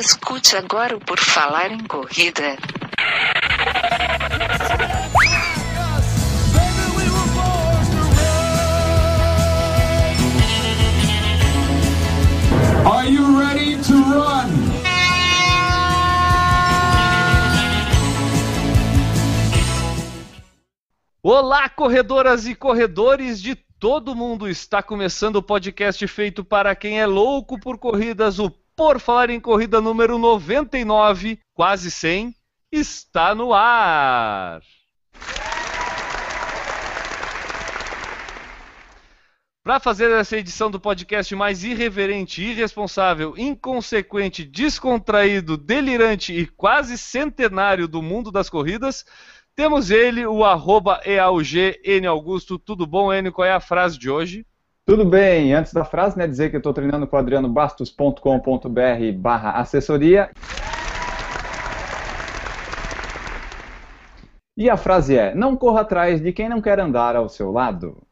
Escute agora o Por Falar em Corrida. Are you ready to run? Olá, corredoras e corredores de todo mundo! Está começando o podcast feito para quem é louco por corridas, o Por Falar em Corrida número 99, quase 100, está no ar! Para fazer essa edição do podcast mais irreverente, irresponsável, inconsequente, descontraído, delirante e quase centenário do mundo das corridas, temos ele, o arroba EAUG, N Augusto. Tudo bom, N? Qual é a frase de hoje? Tudo bem, antes da frase, né, dizer que eu estou treinando com adrianobastos.com.br barra assessoria. E a frase é, não corra atrás de quem não quer andar ao seu lado.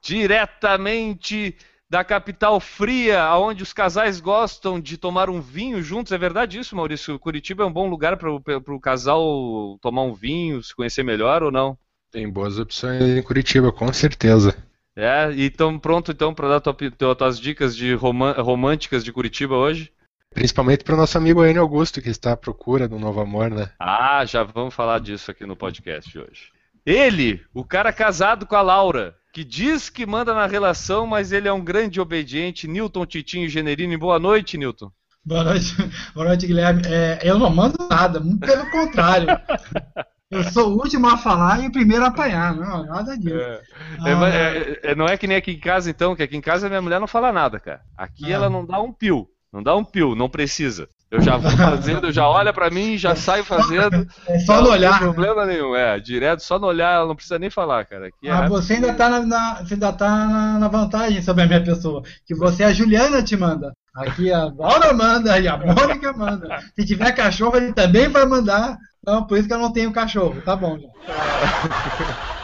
Diretamente da capital fria, onde os casais gostam de tomar um vinho juntos. É verdade isso, Maurício? Curitiba é um bom lugar para o casal tomar um vinho, se conhecer melhor ou não? Tem boas opções em Curitiba, com certeza. É, e estamos pronto então para dar tua, tua, tuas dicas de românticas de Curitiba hoje? Principalmente para o nosso amigo Enio Augusto, que está à procura de um novo amor, né? Ah, já vamos falar disso aqui no podcast de hoje. Ele, o cara casado com a Laura, que diz que manda na relação, mas ele é um grande obediente. Newton Titinho Generini, boa noite, Newton. Boa noite, boa noite Guilherme. É, eu não mando nada, pelo contrário. Eu sou o último a falar e o primeiro a apanhar, não, nada disso. É. Ah, é, não é que nem aqui em casa, então, que aqui em casa minha mulher não fala nada, cara. Aqui ela não dá um pio, não dá um pio, não precisa. Eu já vou fazendo, já olha para mim, já saio fazendo. É só no olhar. Não tem problema nenhum, é. Direto, só no olhar, ela não precisa nem falar, cara. Aqui ah, é você ainda tá, na, você ainda tá na, na, vantagem sobre a minha pessoa. Que você, a Juliana, te manda. Aqui a Laura manda e a Mônica manda. Se tiver cachorro, ele também vai mandar. Então, por isso que eu não tenho cachorro. Tá bom, já.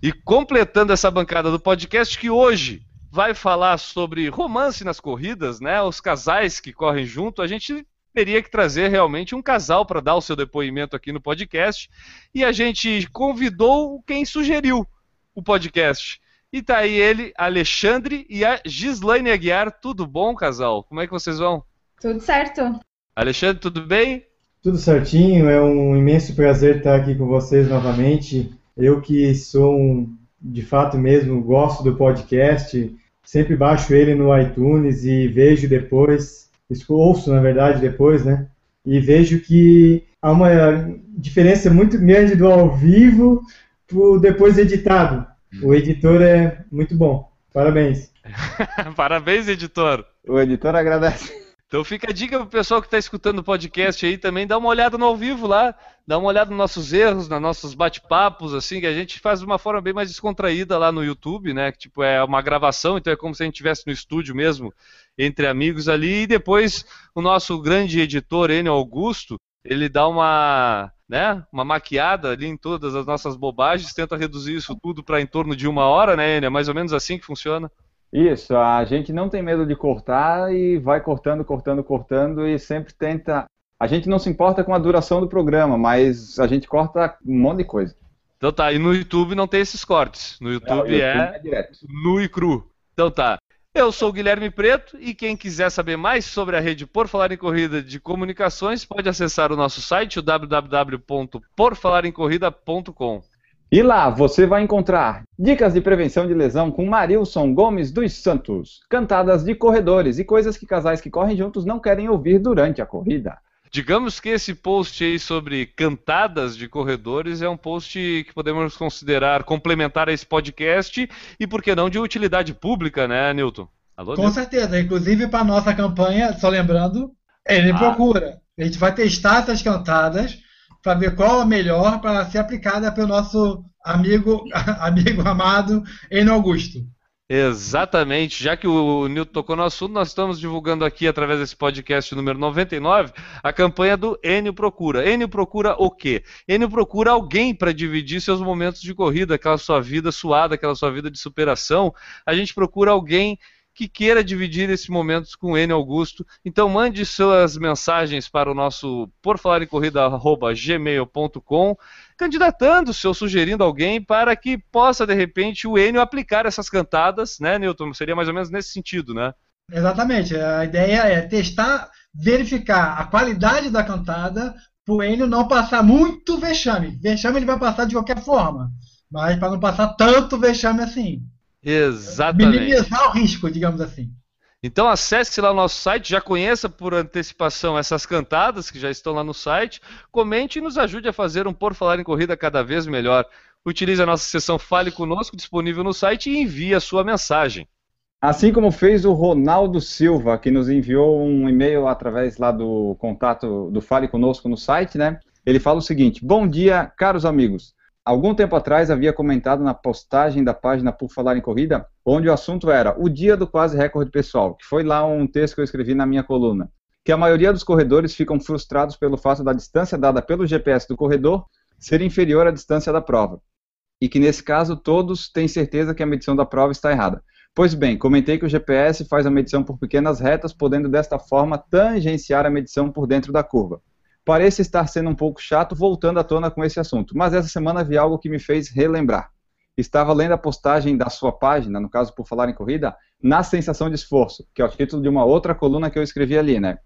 E completando essa bancada do podcast, que hoje vai falar sobre romance nas corridas, né? Os casais que correm junto. A gente teria que trazer realmente um casal para dar o seu depoimento aqui no podcast. E a gente convidou quem sugeriu o podcast. E tá aí ele, Alexandre e a Gislaine Aguiar. Tudo bom, casal? Como é que vocês vão? Tudo certo. Alexandre, tudo bem? Tudo certinho, é um imenso prazer estar aqui com vocês novamente. Eu que sou um de fato mesmo gosto do podcast, sempre baixo ele no iTunes e vejo depois, ouço na verdade depois, né? E vejo que há uma diferença muito grande do ao vivo pro depois editado. O editor é muito bom. Parabéns. Parabéns, editor. O editor agradece. Então fica a dica pro pessoal que está escutando o podcast aí também, dá uma olhada no ao vivo lá, dá uma olhada nos nossos erros, nos nossos bate-papos, assim, que a gente faz de uma forma bem mais descontraída lá no YouTube, né? Que tipo, é uma gravação, então é como se a gente estivesse no estúdio mesmo, entre amigos ali, e depois o nosso grande editor, Enio Augusto, ele dá uma, né, uma maquiada ali em todas as nossas bobagens, tenta reduzir isso tudo para em torno de uma hora, né, Enio? É mais ou menos assim que funciona. Isso, a gente não tem medo de cortar e vai cortando, cortando, cortando e sempre tenta. A gente não se importa com a duração do programa, mas a gente corta um monte de coisa. Então tá, e no YouTube não tem esses cortes. No YouTube, não, YouTube é, é nu e cru. Então tá. Eu sou o Guilherme Preto e quem quiser saber mais sobre a rede Por Falar em Corrida de Comunicações pode acessar o nosso site, o www.porfalaremcorrida.com. E lá você vai encontrar dicas de prevenção de lesão com Marilson Gomes dos Santos, cantadas de corredores e coisas que casais que correm juntos não querem ouvir durante a corrida. Digamos que esse post aí sobre cantadas de corredores é um post que podemos considerar complementar a esse podcast e, por que não, de utilidade pública, né, Newton? Alô, Com Newton? certeza. Inclusive, para a nossa campanha, só lembrando, ele ah. procura. A gente vai testar essas cantadas para ver qual a melhor para ser aplicada pelo nosso amigo, amigo amado Enio Augusto. Exatamente, já que o Nilton tocou no assunto, nós estamos divulgando aqui, através desse podcast número 99, a campanha do Enio Procura. Enio procura o quê? Enio procura alguém para dividir seus momentos de corrida, aquela sua vida suada, aquela sua vida de superação. A gente procura alguém que queira dividir esses momentos com N Augusto. Então mande suas mensagens para o nosso porfalarecorrida@gmail.com, candidatando-se ou sugerindo alguém para que possa de repente o Enio aplicar essas cantadas, né, Newton? Seria mais ou menos nesse sentido, né? Exatamente. A ideia é testar, verificar a qualidade da cantada para o Enio não passar muito vexame. Vexame ele vai passar de qualquer forma, mas para não passar tanto vexame assim. Exatamente. Minimizar o risco, digamos assim. Então acesse lá o nosso site, já conheça por antecipação essas cantadas que já estão lá no site, comente e nos ajude a fazer um Por Falar em Corrida cada vez melhor. Utilize a nossa seção Fale Conosco disponível no site e envie a sua mensagem. Assim como fez o Ronaldo Silva, que nos enviou um e-mail através lá do contato do Fale Conosco no site, né? Ele fala o seguinte: Bom dia, caros amigos. Algum tempo atrás havia comentado na postagem da página Por Falar em Corrida, onde o assunto era o dia do quase recorde pessoal, que foi lá um texto que eu escrevi na minha coluna, que a maioria dos corredores ficam frustrados pelo fato da distância dada pelo GPS do corredor ser inferior à distância da prova, e que nesse caso todos têm certeza que a medição da prova está errada. Pois bem, comentei que o GPS faz a medição por pequenas retas, podendo desta forma tangenciar a medição por dentro da curva. Parece estar sendo um pouco chato voltando à tona com esse assunto, mas essa semana vi algo que me fez relembrar. Estava lendo a postagem da sua página, no caso por falar em corrida, na sensação de esforço, que é o título de uma outra coluna que eu escrevi ali, né?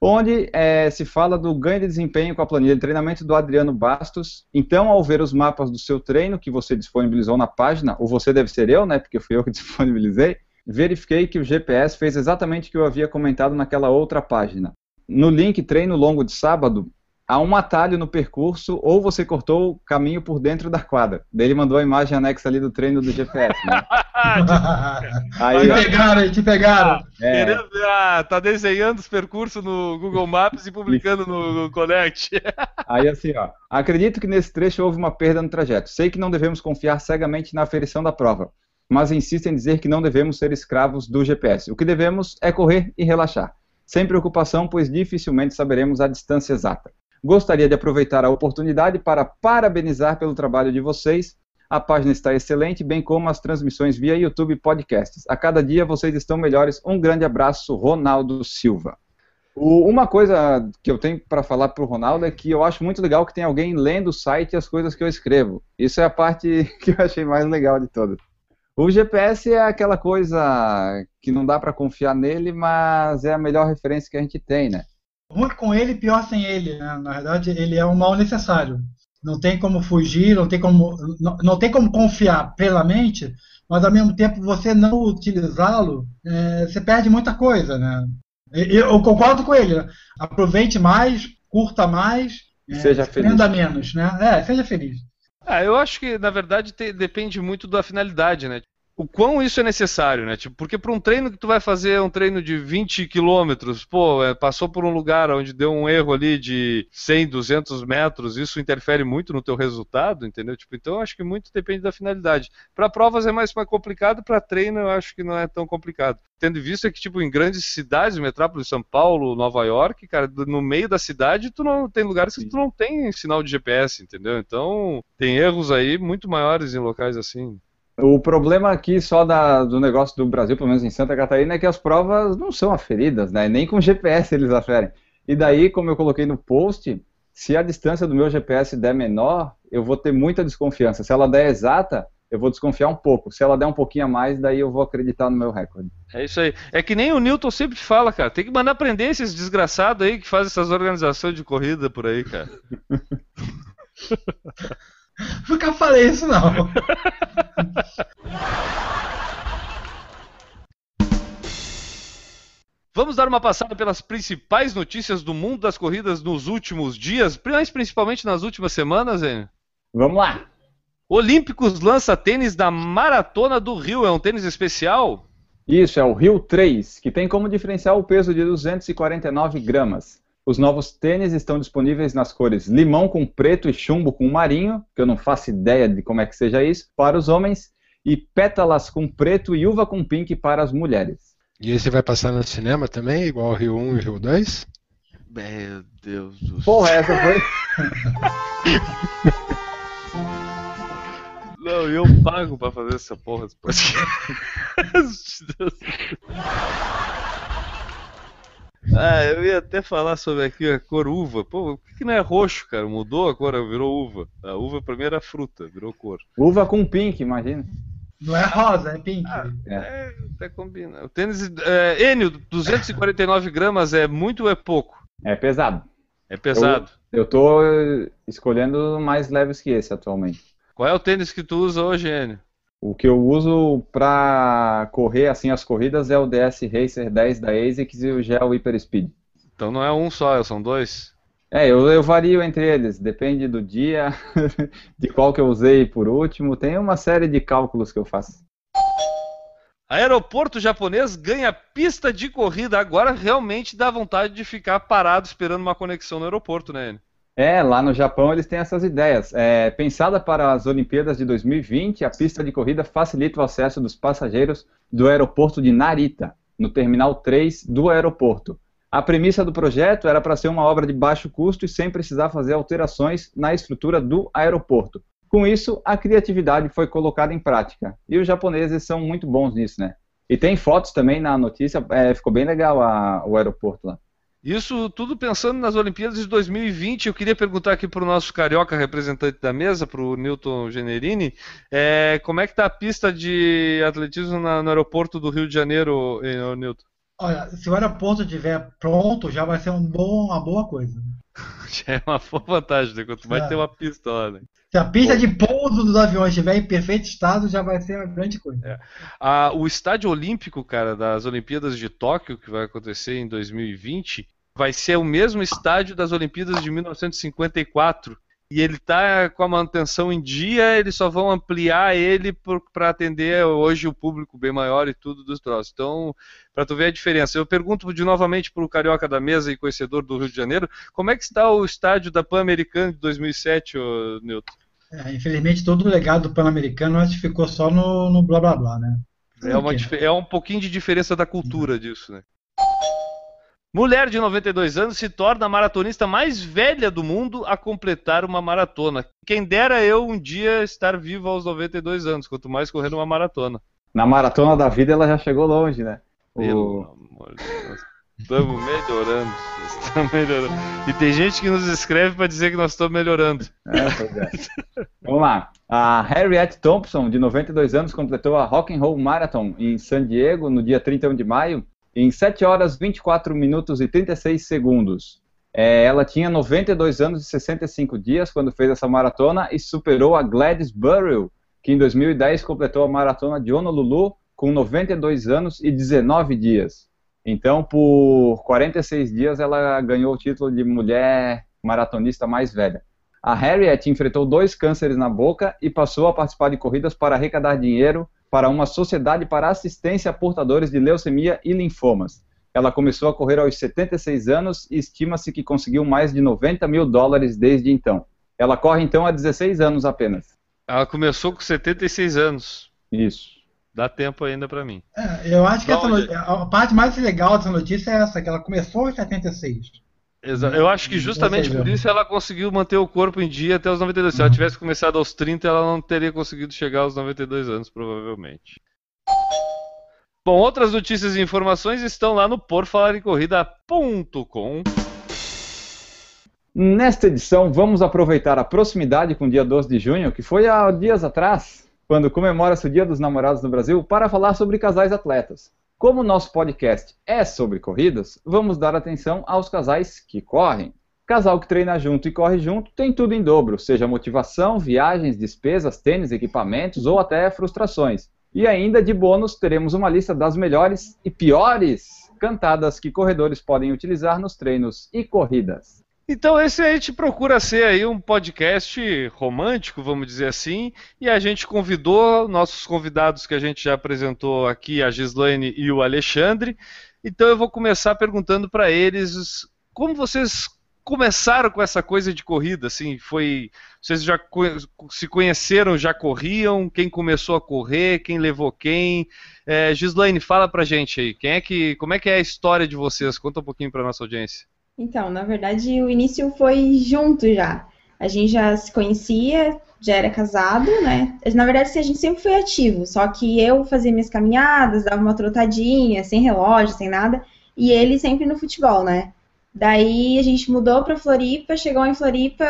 Onde é, se fala do ganho de desempenho com a planilha de treinamento do Adriano Bastos. Então, ao ver os mapas do seu treino que você disponibilizou na página, ou você deve ser eu, né? Porque fui eu que disponibilizei, verifiquei que o GPS fez exatamente o que eu havia comentado naquela outra página no link treino longo de sábado, há um atalho no percurso ou você cortou o caminho por dentro da quadra. Daí ele mandou a imagem anexa ali do treino do GPS. Né? aí, te pegaram, te pegaram. É. Ah, tá desenhando os percursos no Google Maps e publicando no, no Connect. aí assim, ó. Acredito que nesse trecho houve uma perda no trajeto. Sei que não devemos confiar cegamente na aferição da prova, mas insisto em dizer que não devemos ser escravos do GPS. O que devemos é correr e relaxar sem preocupação, pois dificilmente saberemos a distância exata. Gostaria de aproveitar a oportunidade para parabenizar pelo trabalho de vocês. A página está excelente, bem como as transmissões via YouTube e podcasts. A cada dia vocês estão melhores. Um grande abraço, Ronaldo Silva. O, uma coisa que eu tenho para falar para o Ronaldo é que eu acho muito legal que tem alguém lendo o site e as coisas que eu escrevo. Isso é a parte que eu achei mais legal de todas. O GPS é aquela coisa que não dá para confiar nele, mas é a melhor referência que a gente tem, né? Ruim com ele, pior sem ele. Né? Na verdade, ele é um mal necessário. Não tem como fugir, não tem como, não, não tem como confiar plenamente, mas ao mesmo tempo você não utilizá-lo, é, você perde muita coisa, né? Eu, eu concordo com ele. Né? Aproveite mais, curta mais, é, seja feliz. menos, né? É, seja feliz. Ah, eu acho que, na verdade, te, depende muito da finalidade, né? O quão isso é necessário, né? Tipo, porque para um treino que tu vai fazer um treino de 20 quilômetros, pô, é, passou por um lugar onde deu um erro ali de 100, 200 metros, isso interfere muito no teu resultado, entendeu? Tipo, então eu acho que muito depende da finalidade. Para provas é mais, mais complicado, para treino eu acho que não é tão complicado. Tendo em vista que, tipo, em grandes cidades, metrópole, São Paulo, Nova York, cara, no meio da cidade, tu não tem lugares que tu não tem sinal de GPS, entendeu? Então, tem erros aí muito maiores em locais assim. O problema aqui só da, do negócio do Brasil, pelo menos em Santa Catarina, é que as provas não são aferidas, né? Nem com GPS eles aferem. E daí, como eu coloquei no post, se a distância do meu GPS der menor, eu vou ter muita desconfiança. Se ela der exata, eu vou desconfiar um pouco. Se ela der um pouquinho a mais, daí eu vou acreditar no meu recorde. É isso aí. É que nem o Newton sempre fala, cara. Tem que mandar prender esses desgraçados aí que fazem essas organizações de corrida por aí, cara. Nunca falei isso, não. Vamos dar uma passada pelas principais notícias do mundo das corridas nos últimos dias, mas principalmente nas últimas semanas, hein? Vamos lá. Olímpicos lança tênis da Maratona do Rio. É um tênis especial? Isso, é o Rio 3, que tem como diferencial o peso de 249 gramas. Os novos tênis estão disponíveis nas cores limão com preto e chumbo com marinho, que eu não faço ideia de como é que seja isso, para os homens, e pétalas com preto e uva com pink para as mulheres. E esse vai passar no cinema também, igual Rio 1 e Rio 2? Meu Deus do céu. Porra, essa foi. Não, eu pago pra fazer essa porra desse podcast. até falar sobre aqui a cor uva. Pô, por que, que não é roxo, cara? Mudou a cor, virou uva. A uva pra mim era fruta, virou cor. Uva com pink, imagina. Não é rosa, é pink. É, até combina. O tênis. É, Enio, 249 gramas é muito ou é pouco? É pesado. É pesado. Eu tô eh, escolhendo mais leves que esse atualmente. Qual é o tênis que tu usa hoje, Enio? O que eu uso pra correr assim as corridas é o DS Racer 10 da ASICS e o Gel Hyper Speed. Então não é um só, são dois. É, eu, eu vario entre eles, depende do dia, de qual que eu usei por último, tem uma série de cálculos que eu faço. Aeroporto japonês ganha pista de corrida. Agora realmente dá vontade de ficar parado esperando uma conexão no aeroporto, né, Enio? É, lá no Japão eles têm essas ideias. É, pensada para as Olimpíadas de 2020, a pista de corrida facilita o acesso dos passageiros do aeroporto de Narita, no terminal 3 do aeroporto. A premissa do projeto era para ser uma obra de baixo custo e sem precisar fazer alterações na estrutura do aeroporto. Com isso, a criatividade foi colocada em prática. E os japoneses são muito bons nisso, né? E tem fotos também na notícia, é, ficou bem legal a, o aeroporto lá. Isso tudo pensando nas Olimpíadas de 2020. Eu queria perguntar aqui para o nosso carioca representante da mesa, para o Newton Generini, é, como é que está a pista de atletismo na, no aeroporto do Rio de Janeiro, eh, Newton? Olha, se o aeroporto estiver pronto, já vai ser um bom, uma boa coisa. Já é uma boa vantagem, né? Quanto mais É. ter uma pista lá, né? Se a pista de pouso dos aviões estiver em perfeito estado, já vai ser uma grande coisa. Ah, o estádio olímpico, cara, das Olimpíadas de Tóquio, que vai acontecer em 2020, vai ser o mesmo estádio das Olimpíadas de 1954. E ele tá com a manutenção em dia, eles só vão ampliar ele para atender hoje o público bem maior e tudo dos troços. Então, para tu ver a diferença. Eu pergunto de novamente para o carioca da mesa e conhecedor do Rio de Janeiro, como é que está o estádio da Pan-Americana de 2007, ô, Newton? É, infelizmente, todo o legado do Pan-Americano ficou só no, no blá blá blá, né? É, uma, dif- é um pouquinho de diferença da cultura disso, né? Mulher de 92 anos se torna a maratonista mais velha do mundo a completar uma maratona. Quem dera eu um dia estar vivo aos 92 anos, quanto mais correndo uma maratona. Na maratona da vida ela já chegou longe, né? O- Pelo amor de Deus. Estamos melhorando. Estamos melhorando. E tem gente que nos escreve para dizer que nós estamos melhorando. É, é. Vamos lá. A Harriet Thompson, de 92 anos, completou a Rock and Roll Marathon em San Diego no dia 31 de maio em 7 horas 24 minutos e 36 segundos. É, ela tinha 92 anos e 65 dias quando fez essa maratona e superou a Gladys Burrell, que em 2010 completou a maratona de Honolulu com 92 anos e 19 dias. Então, por 46 dias, ela ganhou o título de mulher maratonista mais velha. A Harriet enfrentou dois cânceres na boca e passou a participar de corridas para arrecadar dinheiro para uma sociedade para assistência a portadores de leucemia e linfomas. Ela começou a correr aos 76 anos e estima-se que conseguiu mais de 90 mil dólares desde então. Ela corre então há 16 anos apenas. Ela começou com 76 anos. Isso. Dá tempo ainda para mim. É, eu acho que essa a parte mais legal dessa notícia é essa, que ela começou em 76. Exa- Eu acho que justamente por isso ela conseguiu manter o corpo em dia até os 92. Se ela tivesse começado aos 30, ela não teria conseguido chegar aos 92 anos, provavelmente. Bom, outras notícias e informações estão lá no porfalarecorrida.com. Nesta edição, vamos aproveitar a proximidade com o dia 12 de junho, que foi há dias atrás, quando comemora-se o Dia dos Namorados no Brasil, para falar sobre casais atletas. Como o nosso podcast é sobre corridas, vamos dar atenção aos casais que correm. Casal que treina junto e corre junto tem tudo em dobro, seja motivação, viagens, despesas, tênis, equipamentos ou até frustrações. E ainda de bônus teremos uma lista das melhores e piores cantadas que corredores podem utilizar nos treinos e corridas. Então esse a gente procura ser aí um podcast romântico, vamos dizer assim, e a gente convidou nossos convidados que a gente já apresentou aqui, a Gislaine e o Alexandre. Então eu vou começar perguntando para eles como vocês começaram com essa coisa de corrida, assim, foi vocês já se conheceram, já corriam, quem começou a correr, quem levou quem? É, Gislaine, fala pra gente aí, quem é que, como é que é a história de vocês? Conta um pouquinho pra nossa audiência. Então, na verdade, o início foi junto já. A gente já se conhecia, já era casado, né? Na verdade, a gente sempre foi ativo, só que eu fazia minhas caminhadas, dava uma trotadinha, sem relógio, sem nada, e ele sempre no futebol, né? Daí a gente mudou para Floripa, chegou em Floripa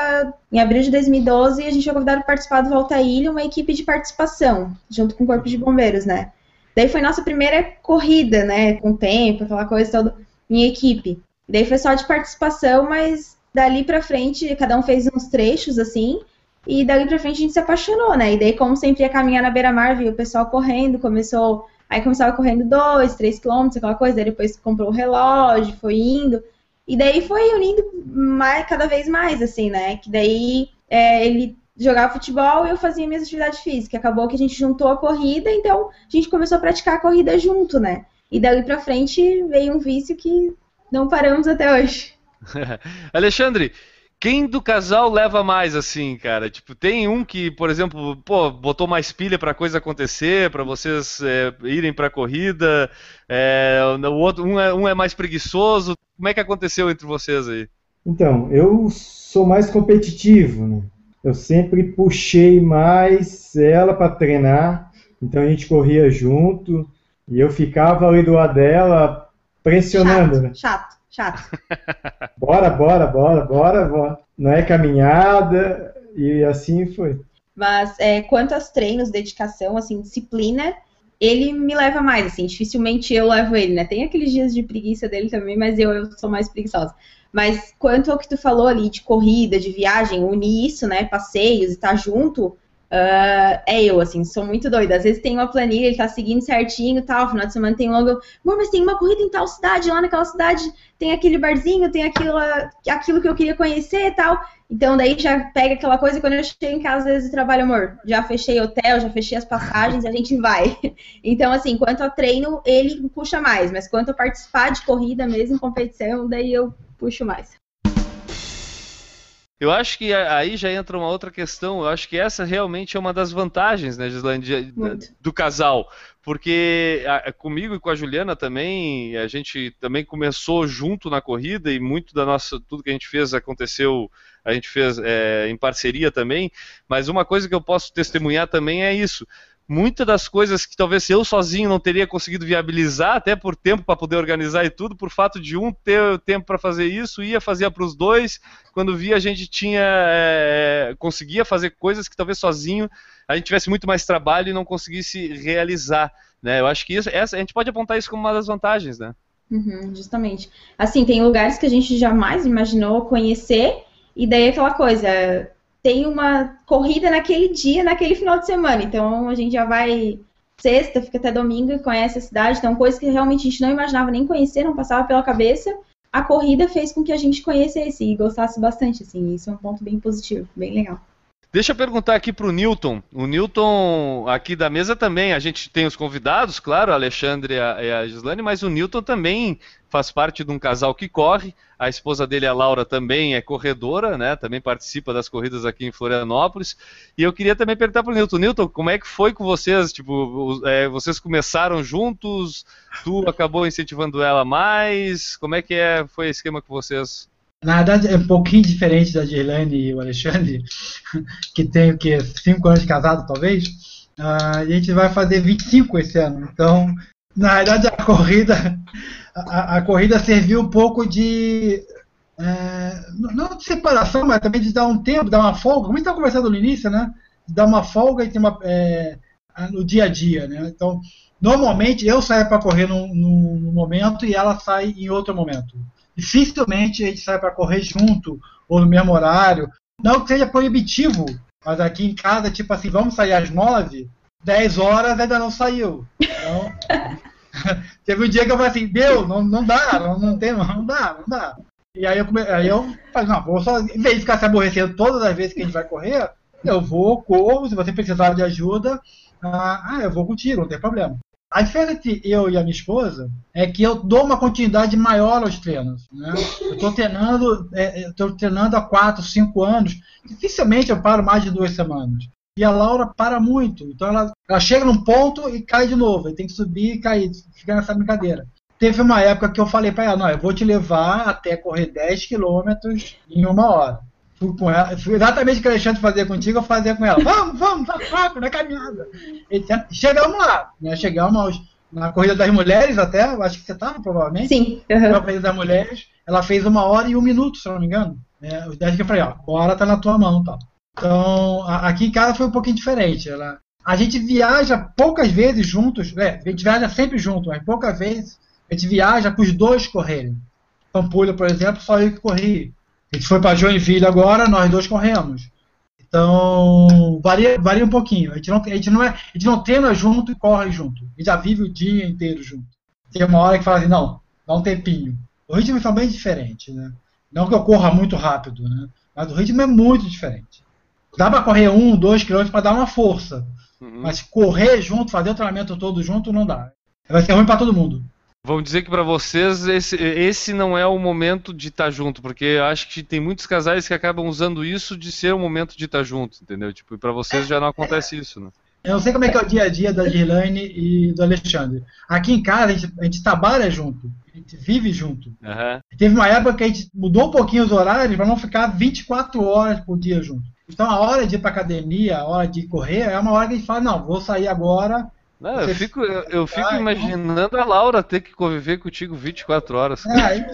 em abril de 2012 e a gente foi convidado para participar do Volta Ilha, uma equipe de participação, junto com o Corpo de Bombeiros, né? Daí foi nossa primeira corrida, né? Com tempo, aquela coisa toda, em equipe. Daí foi só de participação, mas dali pra frente, cada um fez uns trechos assim, e dali pra frente a gente se apaixonou, né? E daí, como sempre ia caminhar na beira-mar, viu o pessoal correndo, começou. Aí começava correndo dois, três quilômetros, aquela coisa, daí depois comprou o relógio, foi indo. E daí foi unindo mais, cada vez mais, assim, né? Que daí é, ele jogava futebol e eu fazia minhas atividades físicas. Acabou que a gente juntou a corrida, então a gente começou a praticar a corrida junto, né? E dali pra frente veio um vício que não paramos até hoje. Alexandre, quem do casal leva mais assim, cara? Tipo, tem um que, por exemplo, pô, botou mais pilha para coisa acontecer, para vocês é, irem para corrida. É, o outro, um é, um é mais preguiçoso. Como é que aconteceu entre vocês aí? Então, eu sou mais competitivo, né? Eu sempre puxei mais ela para treinar, então a gente corria junto e eu ficava ali do lado dela pressionando, chato, né? Chato, chato. bora, bora, bora, bora, bora. Não é caminhada e assim foi. Mas é, quanto aos treinos, dedicação, assim, disciplina, ele me leva mais, assim, dificilmente eu levo ele, né? Tem aqueles dias de preguiça dele também, mas eu, eu sou mais preguiçosa. Mas quanto ao que tu falou ali de corrida, de viagem, unir isso, né? Passeios, estar junto, Uh, é eu, assim, sou muito doida. Às vezes tem uma planilha, ele tá seguindo certinho tal, final de semana tem logo, amor, mas tem uma corrida em tal cidade, lá naquela cidade tem aquele barzinho, tem aquilo, aquilo que eu queria conhecer e tal. Então daí já pega aquela coisa e quando eu chego em casa, às vezes trabalho, amor, já fechei hotel, já fechei as passagens, a gente vai. Então, assim, quanto ao treino, ele puxa mais, mas quanto a participar de corrida mesmo, competição, daí eu puxo mais. Eu acho que aí já entra uma outra questão. Eu acho que essa realmente é uma das vantagens, né, Gislaine, do casal. Porque comigo e com a Juliana também, a gente também começou junto na corrida e muito da nossa, tudo que a gente fez aconteceu, a gente fez é, em parceria também. Mas uma coisa que eu posso testemunhar também é isso muitas das coisas que talvez eu sozinho não teria conseguido viabilizar, até por tempo para poder organizar e tudo, por fato de um ter tempo para fazer isso, ia fazer para os dois. Quando via, a gente tinha é, conseguia fazer coisas que talvez sozinho a gente tivesse muito mais trabalho e não conseguisse realizar. Né? Eu acho que isso, essa, a gente pode apontar isso como uma das vantagens, né? Uhum, justamente. Assim, tem lugares que a gente jamais imaginou conhecer, e daí aquela coisa, tem uma corrida naquele dia, naquele final de semana. Então a gente já vai sexta, fica até domingo e conhece a cidade. Então, coisa que realmente a gente não imaginava nem conhecer, não passava pela cabeça. A corrida fez com que a gente conhecesse e gostasse bastante, assim. Isso é um ponto bem positivo, bem legal. Deixa eu perguntar aqui para o Newton. O Newton, aqui da mesa também, a gente tem os convidados, claro, a Alexandre e a, Gislane, mas o Newton também faz parte de um casal que corre. A esposa dele, a Laura, também é corredora, né? Também participa das corridas aqui em Florianópolis. E eu queria também perguntar para o Newton. Newton, como é que foi com vocês? Tipo, é, vocês começaram juntos? Tu acabou incentivando ela mais? Como é que é, foi o esquema com vocês? Na verdade, é um pouquinho diferente da Girlane e o Alexandre, que tem o quê? Cinco anos de casado, talvez. Uh, a gente vai fazer 25 esse ano. Então, na verdade, a corrida, a, a corrida serviu um pouco de. É, não de separação, mas também de dar um tempo, dar uma folga. Como a gente estava conversando no início, né? De dar uma folga e ter uma, é, no dia a dia, né? Então, normalmente eu saio para correr num, num momento e ela sai em outro momento dificilmente a gente sai para correr junto ou no mesmo horário. Não que seja proibitivo, mas aqui em casa, tipo assim, vamos sair às nove, dez horas ainda não saiu. Então, teve um dia que eu falei assim, deu, não, não dá, não, não tem, não dá, não dá. E aí eu, aí eu falei, não, vou só, em vez de ficar se aborrecendo todas as vezes que a gente vai correr, eu vou, corro, se você precisar de ajuda, ah, eu vou contigo, não tem problema. A diferença entre eu e a minha esposa é que eu dou uma continuidade maior aos treinos. Né? Eu estou treinando, é, estou treinando há quatro, cinco anos. Dificilmente eu paro mais de duas semanas. E a Laura para muito. Então ela, ela chega num ponto e cai de novo. Aí tem que subir e cair, ficar nessa brincadeira. Teve uma época que eu falei para ela, não, eu vou te levar até correr 10 quilômetros em uma hora. Fui com ela, fui exatamente o que o Alexandre fazia contigo, eu fazia com ela. Vamos, vamos, tá rápido, na caminhada. Chegamos lá, né? Chegamos aos na Corrida das Mulheres até, acho que você estava provavelmente. Sim. Na aham. Corrida das Mulheres, ela fez uma hora e um minuto, se eu não me engano. É, os 10 que eu falei, ó, agora tá na tua mão, tal. Então, a- aqui em casa foi um pouquinho diferente. Ela, a gente viaja poucas vezes juntos, né? A gente viaja sempre junto, mas poucas vezes a gente viaja com os dois correrem. Pampulha, por exemplo, só eu que corri. A gente foi para Joinville agora, nós dois corremos. Então, varia, varia um pouquinho. A gente, não, a, gente não é, a gente não treina junto e corre junto. A gente já vive o dia inteiro junto. Tem uma hora que fala assim, não, dá um tempinho. O ritmo é bem diferente, né? Não que eu corra muito rápido, né? Mas o ritmo é muito diferente. Dá para correr um, dois quilômetros para dar uma força. Uhum. Mas correr junto, fazer o treinamento todo junto, não dá. Vai ser ruim para todo mundo. Vamos dizer que pra vocês esse, esse não é o momento de estar junto, porque eu acho que tem muitos casais que acabam usando isso de ser o momento de estar junto, entendeu? Tipo, e pra vocês já não acontece isso, né? Eu não sei como é que é o dia a dia da Girlane e do Alexandre. Aqui em casa a gente, a gente trabalha junto, a gente vive junto. Aham. Teve uma época que a gente mudou um pouquinho os horários para não ficar 24 horas por dia junto. Então a hora de ir para academia, a hora de correr, é uma hora que a gente fala, não, vou sair agora. Não, eu fico, eu, eu fico Ai, imaginando a Laura ter que conviver contigo 24 horas. Aí-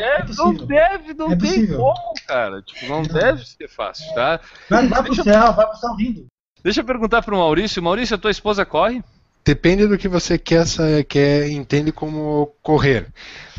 É, não deve, não É tem como, cara. Tipo, não deve ser fácil, tá? vai, vai pro céu, vai pro céu rindo. Deixa eu perguntar pro Maurício. Maurício, a tua esposa corre? Depende do que você quer, quer entende como correr.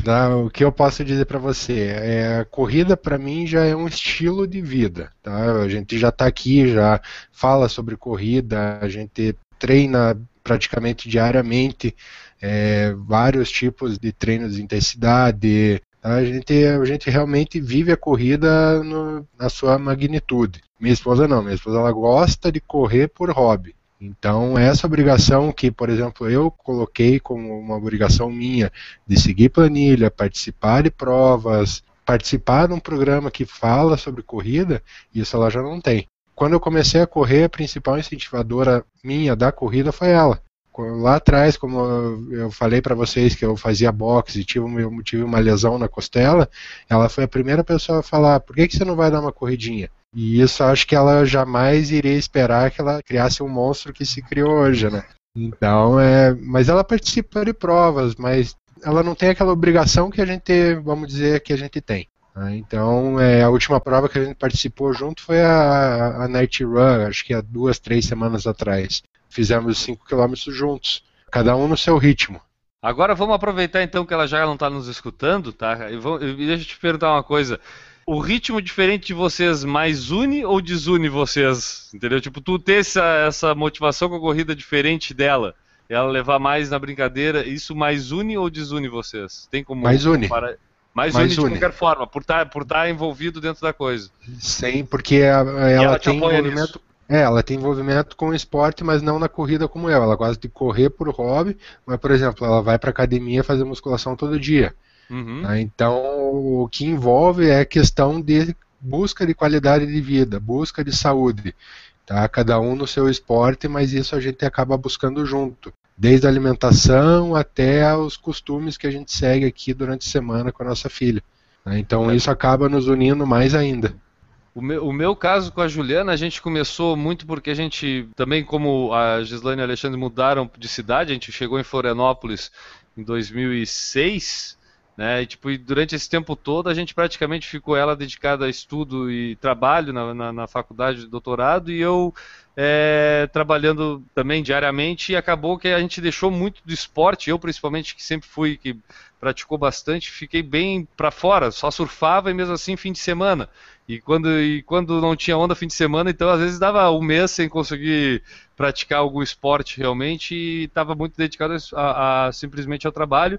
tá? O que eu posso dizer para você é a corrida para mim já é um estilo de vida. Tá? A gente já está aqui, já fala sobre corrida, a gente treina praticamente diariamente é, vários tipos de treinos de intensidade. tá? A gente, a gente realmente vive a corrida no- na sua magnitude. Minha esposa não, minha esposa ela gosta de correr por hobby. Então, essa obrigação que, por exemplo, eu coloquei como uma obrigação minha de seguir planilha, participar de provas, participar de um programa que fala sobre corrida, isso ela já não tem. Quando eu comecei a correr, a principal incentivadora minha da corrida foi ela. Lá atrás, como eu- falei para vocês que eu fazia boxe e tive, tive uma lesão na costela, ela foi a primeira pessoa a falar: por que, que você não vai dar uma corridinha? E isso acho que ela jamais iria esperar que ela criasse um monstro que se criou hoje, né? Então, é, mas ela participa de provas, mas ela não tem aquela obrigação que a gente, vamos dizer, que a gente tem. Né? Então, é, a última prova que a gente participou junto foi a, a Night Run, acho que há duas, três semanas atrás. Fizemos 5 km juntos, cada um no seu ritmo. Agora vamos aproveitar então que ela já não está nos escutando, tá? E vamos- e deixa eu te perguntar uma coisa. O ritmo diferente de vocês mais une ou desune vocês? Entendeu? Tipo, tu ter essa, essa motivação com a corrida diferente dela, ela levar mais na brincadeira, isso mais une ou desune vocês? Tem como Mais une. comparar- Mais, Mais une de une. qualquer forma, por estar por tá envolvido dentro da coisa. Sem, porque a- ela, ela te tem envolvimento. É, ela tem envolvimento com o esporte, mas não na corrida como eu. Ela gosta de correr por hobby, mas, por exemplo, ela vai para academia fazer musculação todo dia. Uhum. né? Então, o que envolve é a questão de busca de qualidade de vida, busca de saúde. Tá? Cada um no seu esporte, mas isso a gente acaba buscando junto. Desde a alimentação até os costumes que a gente segue aqui durante a semana com a nossa filha. né? Então, isso acaba nos unindo mais ainda. O meu, o meu caso com a Juliana, a gente começou muito porque a gente, também como a Gislaine e o Alexandre mudaram de cidade, a gente chegou em Florianópolis em 2006, né? E, tipo, e durante esse tempo todo a gente praticamente ficou ela dedicada a estudo e trabalho na, na, na faculdade de doutorado e eu é, trabalhando também diariamente e acabou que a gente deixou muito do esporte, eu principalmente que sempre fui que praticou bastante, fiquei bem para fora, só surfava e mesmo assim fim de semana. E quando, e quando não tinha onda fim de semana, então às vezes dava um mês sem conseguir praticar algum esporte realmente e estava muito dedicado a, a, simplesmente ao trabalho.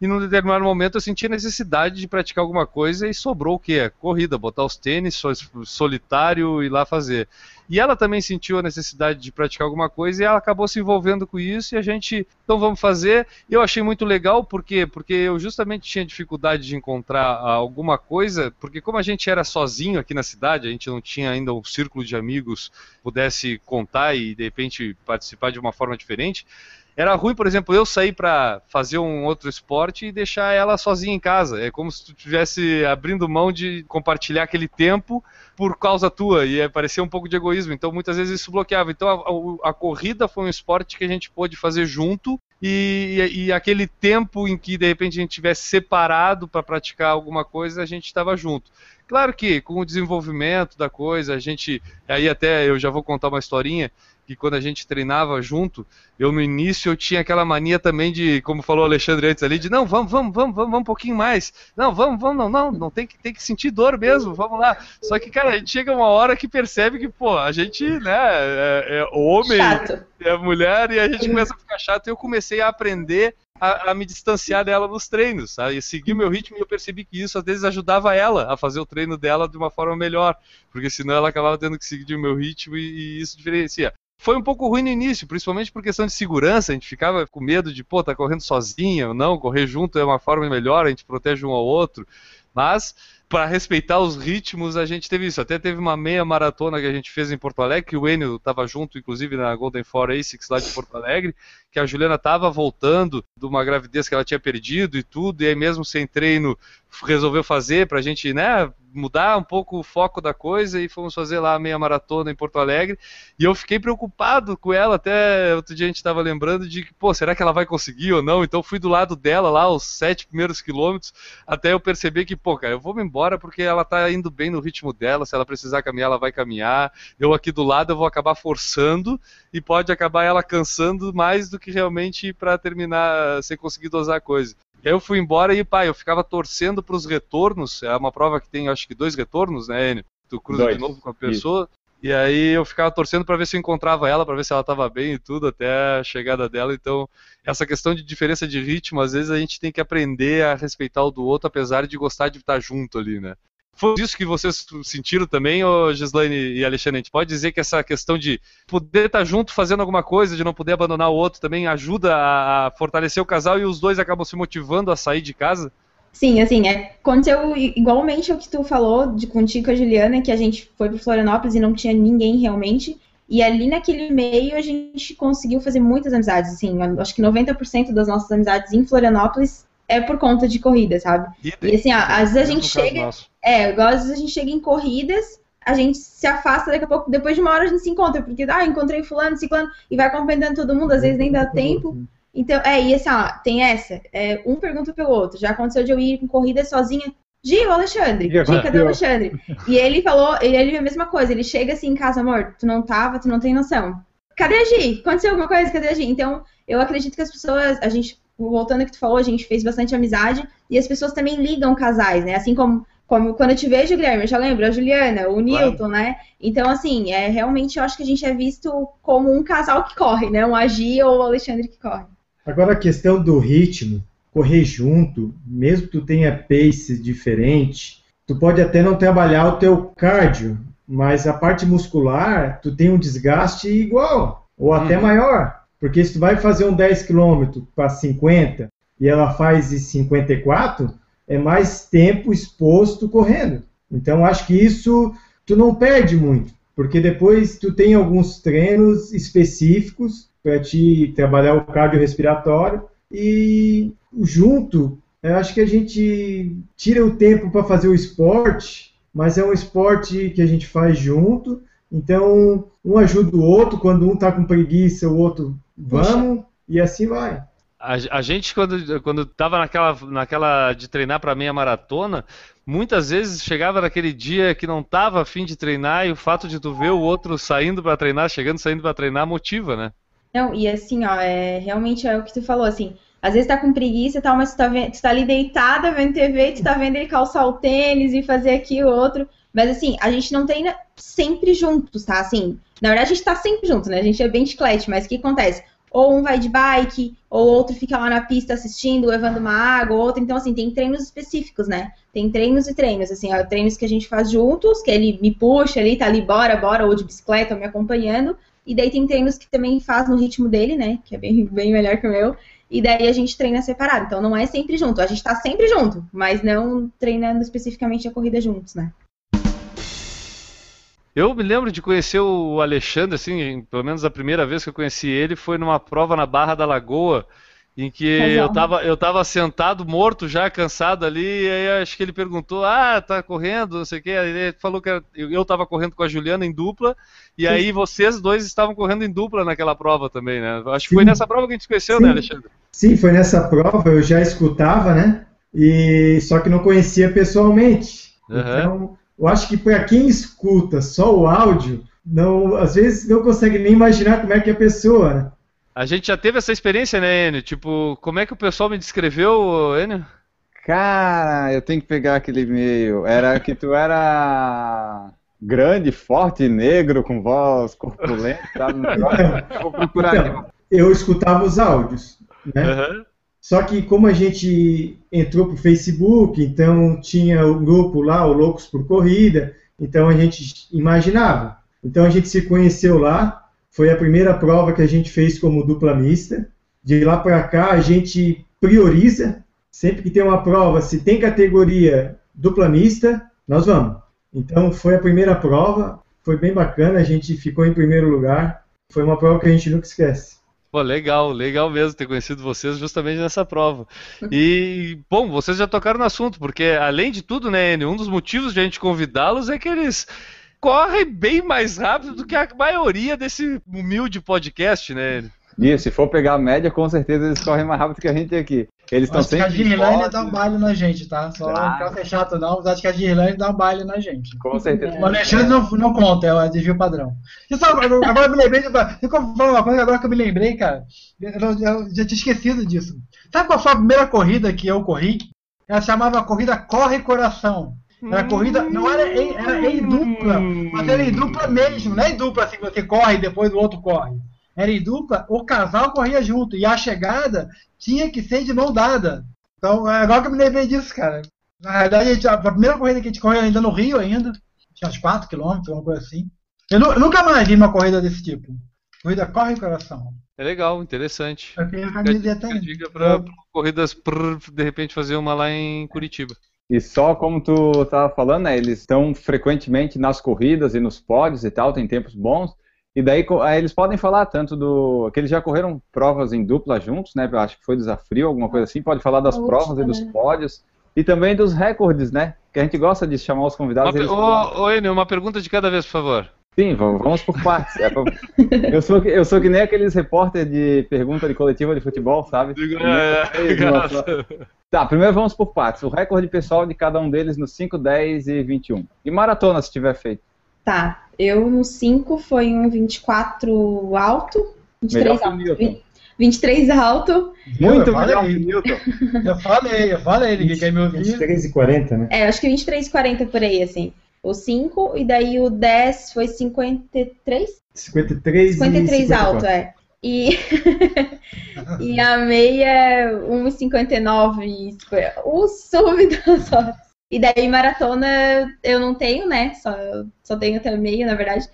E num determinado momento eu senti a necessidade de praticar alguma coisa e sobrou o quê? Corrida, botar os tênis, solitário e lá fazer. E ela também sentiu a necessidade de praticar alguma coisa e ela acabou se envolvendo com isso e a gente, então vamos fazer. Eu achei muito legal, por quê? Porque eu justamente tinha dificuldade de encontrar alguma coisa, porque como a gente era sozinho aqui na cidade, a gente não tinha ainda um círculo de amigos pudesse contar e de repente participar de uma forma diferente. Era ruim, por exemplo, eu sair para fazer um outro esporte e deixar ela sozinha em casa. É como se tu estivesse abrindo mão de compartilhar aquele tempo por causa tua e é, parecia um pouco de egoísmo. Então muitas vezes isso bloqueava. Então a, a, a, corrida foi um esporte que a gente pôde fazer junto e, e, e aquele tempo em que de repente a gente tivesse separado para praticar alguma coisa, a gente estava junto. Claro que com o desenvolvimento da coisa, a gente. Aí até eu já vou contar uma historinha que quando a gente treinava junto, eu no início eu tinha aquela mania também de, como falou o Alexandre antes ali, de não, vamos, vamos, vamos, vamos, vamos um pouquinho mais. Não, vamos, vamos, não, não, não tem que, tem que sentir dor mesmo, vamos lá. Só que, cara, a gente chega uma hora que percebe que, pô, a gente, né, é, é homem, Chato. é mulher, e a gente começa a ficar chato. E eu comecei a aprender a, a me distanciar dela nos treinos, sabe? E seguir meu ritmo e eu percebi que isso às vezes ajudava ela a fazer o treino dela de uma forma melhor, porque senão ela acabava tendo que seguir o meu ritmo e, e isso diferencia. Foi um pouco ruim no início, principalmente por questão de segurança. A gente ficava com medo de, pô, tá correndo sozinha ou não, correr junto é uma forma melhor, a gente protege um ao outro. Mas, para respeitar os ritmos, a gente teve isso. Até teve uma meia maratona que a gente fez em Porto Alegre, que o Enio estava junto, inclusive, na Golden Four Asics lá de Porto Alegre, que a Juliana estava voltando de uma gravidez que ela tinha perdido e tudo, e aí mesmo sem treino resolveu fazer para a gente, né, mudar um pouco o foco da coisa e fomos fazer lá a meia maratona em Porto Alegre. E eu fiquei preocupado com ela, até outro dia a gente estava lembrando de que, pô, será que ela vai conseguir ou não? Então fui do lado dela lá, os sete primeiros quilômetros, até eu perceber que, pô, cara, eu vou me embora porque ela tá indo bem no ritmo dela, se ela precisar caminhar, ela vai caminhar. Eu aqui do lado eu vou acabar forçando e pode acabar ela cansando mais do que realmente para terminar sem conseguir dosar a coisa. Aí eu fui embora e, pai, eu ficava torcendo para os retornos. É uma prova que tem, acho que, dois retornos, né, Enio? Tu cruza Dois. de novo com a pessoa. E aí eu ficava torcendo para ver se eu encontrava ela, para ver se ela estava bem e tudo, até a chegada dela. Então, essa questão de diferença de ritmo, às vezes a gente tem que aprender a respeitar o do outro, apesar de gostar de estar junto ali, né? Foi isso que vocês sentiram também, Gislaine e Alexandre? A gente pode dizer que essa questão de poder estar junto fazendo alguma coisa, de não poder abandonar o outro, também ajuda a fortalecer o casal e os dois acabam se motivando a sair de casa? Sim, assim, é, aconteceu igualmente o que tu falou de, contigo a Juliana, que a gente foi para Florianópolis e não tinha ninguém realmente. E ali naquele meio a gente conseguiu fazer muitas amizades, assim, acho que 90% das nossas amizades em Florianópolis é por conta de corrida, sabe? E assim, ó, às vezes a gente chega, é, igual às vezes a gente chega em corridas, a gente se afasta daqui a pouco, depois de uma hora a gente se encontra, porque, ah, encontrei fulano, ciclano, e vai acompanhando todo mundo, às vezes nem dá tempo. Então, é, e assim, ó, tem essa, é, um pergunta pelo outro, já aconteceu de eu ir em corrida sozinha, Gi, o Alexandre, Já Gi, cadê aconteceu. o Alexandre? E ele falou, ele, ele viu a mesma coisa, ele chega assim em casa, amor, tu não tava, tu não tem noção. Cadê a Gi? Aconteceu alguma coisa? Cadê a Gi? Então, eu acredito que as pessoas, a gente, voltando ao que tu falou, a gente fez bastante amizade, e as pessoas também ligam casais, né? Assim como, como quando eu te vejo, Guilherme, eu já lembro, a Juliana, o Newton, né? Então, assim, é, realmente eu acho que a gente é visto como um casal que corre, né? Um Agi ou o Alexandre que corre. Agora a questão do ritmo, correr junto, mesmo que tu tenha pace diferente, tu pode até não trabalhar o teu cardio, mas a parte muscular, tu tem um desgaste igual, ou até Uhum. maior. Porque se tu vai fazer um 10 km para 50 e ela faz em 54, é mais tempo exposto correndo. Então acho que isso tu não perde muito, porque depois tu tem alguns treinos específicos para te trabalhar o cardiorrespiratório e junto, eu acho que a gente tira o tempo para fazer o esporte, mas é um esporte que a gente faz junto, então um ajuda o outro, quando um tá com preguiça, o outro vamos, e assim vai. A, a gente, quando, quando tava naquela, naquela de treinar para meia maratona, muitas vezes chegava naquele dia que não tava a fim de treinar e o fato de tu ver o outro saindo para treinar, chegando, saindo para treinar, motiva, né? Não, e assim, ó, é, realmente é o que tu falou, assim, às vezes tá com preguiça e tal, mas tu tá, vendo, tu tá ali deitada vendo TV, tu tá vendo ele calçar o tênis e fazer aqui o outro, mas assim, a gente não treina sempre juntos, tá, assim, na verdade a gente tá sempre junto, né, a gente é bem chiclete, mas o que acontece? Ou um vai de bike, ou outro fica lá na pista assistindo, levando uma água, ou outro, então assim, tem treinos específicos, né, tem treinos e treinos, assim, ó, treinos que a gente faz juntos, que ele me puxa ali, tá ali, bora, bora, ou de bicicleta, ou me acompanhando, e daí tem treinos que também faz no ritmo dele, né? Que é bem, bem melhor que o meu. E daí a gente treina separado. Então não é sempre junto. A gente tá sempre junto, mas não treinando especificamente a corrida juntos, né? Eu me lembro de conhecer o Alexandre, assim, pelo menos a primeira vez que eu conheci ele foi numa prova na Barra da Lagoa, em que eu tava, eu tava sentado, morto já, cansado ali, e aí acho que ele perguntou, ah, tá correndo, não sei o que, aí ele falou que era- eu, eu tava correndo com a Juliana em dupla, e Sim. aí vocês dois estavam correndo em dupla naquela prova também, né? Acho que Sim. foi nessa prova que a gente se conheceu, Sim. né, Alexandre? Sim, foi nessa prova, eu já escutava, né? E só que não conhecia pessoalmente. Aham. Então, eu acho que para quem escuta só o áudio, não, às vezes não consegue nem imaginar como é que é a pessoa, né? A gente já teve essa experiência, né, Enio? Tipo, como é que o pessoal me descreveu, Enio? Cara, eu tenho que pegar aquele e-mail. Era que tu era grande, forte, negro, com voz corpulenta, sabe? Eu vou procurar Então, aqui. eu escutava os áudios, né? Aham. Só que como a gente entrou pro Facebook, então tinha o grupo lá, o Loucos por Corrida, então a gente imaginava. Então a gente se conheceu lá, foi a primeira prova que a gente fez como dupla mista. De lá para cá a gente prioriza, sempre que tem uma prova, se tem categoria dupla mista, nós vamos. Então foi a primeira prova, foi bem bacana, a gente ficou em primeiro lugar. Foi uma prova que a gente nunca esquece. Pô, legal, legal mesmo ter conhecido vocês justamente nessa prova. E, bom, vocês já tocaram no assunto, porque além de tudo, né, Enio, um dos motivos de a gente convidá-los é que eles correm bem mais rápido do que a maioria desse humilde podcast, né, Enio? E se for pegar a média, com certeza eles correm mais rápido que a gente aqui. Eles estão Acho que a sempre. Girlane dá um baile na gente, tá? Só Claro. não quero ser chato não, mas acho que a Girlane dá um baile na gente. Com certeza. O Alexandre não, não conta, é o desvio padrão. E só, agora eu me lembrei, eu vou falar uma coisa agora que eu me lembrei, cara. Eu, eu já tinha esquecido disso. Sabe qual foi a primeira corrida que eu corri? Ela chamava Corrida Corre Coração. Era corrida, não era em, era em dupla, mas era em dupla mesmo, não é em dupla assim, você corre e depois o outro corre. Era em dupla, o casal corria junto, e a chegada tinha que ser de mão dada. Então, é agora que eu me lembrei disso, cara. Na verdade, a, gente- a primeira corrida que a gente correu ainda no Rio ainda, tinha uns 4 km, uma coisa assim. Eu, eu nunca mais vi uma corrida desse tipo. Corrida corre coração. É legal, interessante. Eu tenho a Fica a camiseta dica- ainda. dica pra, pra corridas, prr, de repente, fazer uma lá em Curitiba. E só como tu tava falando, né, eles estão frequentemente nas corridas e nos pódios e tal, tem tempos bons. E daí eles podem falar tanto do. que eles já correram provas em dupla juntos, né? eu Acho que foi desafio, alguma coisa assim. Pode falar das provas e dos né? pódios. E também dos recordes, né? Que a gente gosta de chamar os convidados. Uma eles- Ô, ô, Enio, uma pergunta de cada vez, por favor. Sim, vamos, vamos por partes. É pra- eu, sou, que- eu sou que nem aqueles repórter de pergunta de coletiva de futebol, sabe? É, Tá, primeiro vamos por partes. O recorde pessoal de cada um deles no 5, 10 e 21. E maratona, se tiver feito. Tá, eu no 5 foi um 24 alto, 23 Melhor que o alto, Newton. vi- 23 alto, Muito eu melhor que falei, o Newton. eu falei, eu falei, ninguém quer me ouvir. 23 e 40, né? é, acho que 23 40 por aí, assim. O 5, e daí o 10 foi 53? 53 53 e 54. alto, é. E, e a meia, 1,59. e cinquenta- O sub das horas. E daí maratona eu não tenho, né? Só, só tenho até meia, na verdade.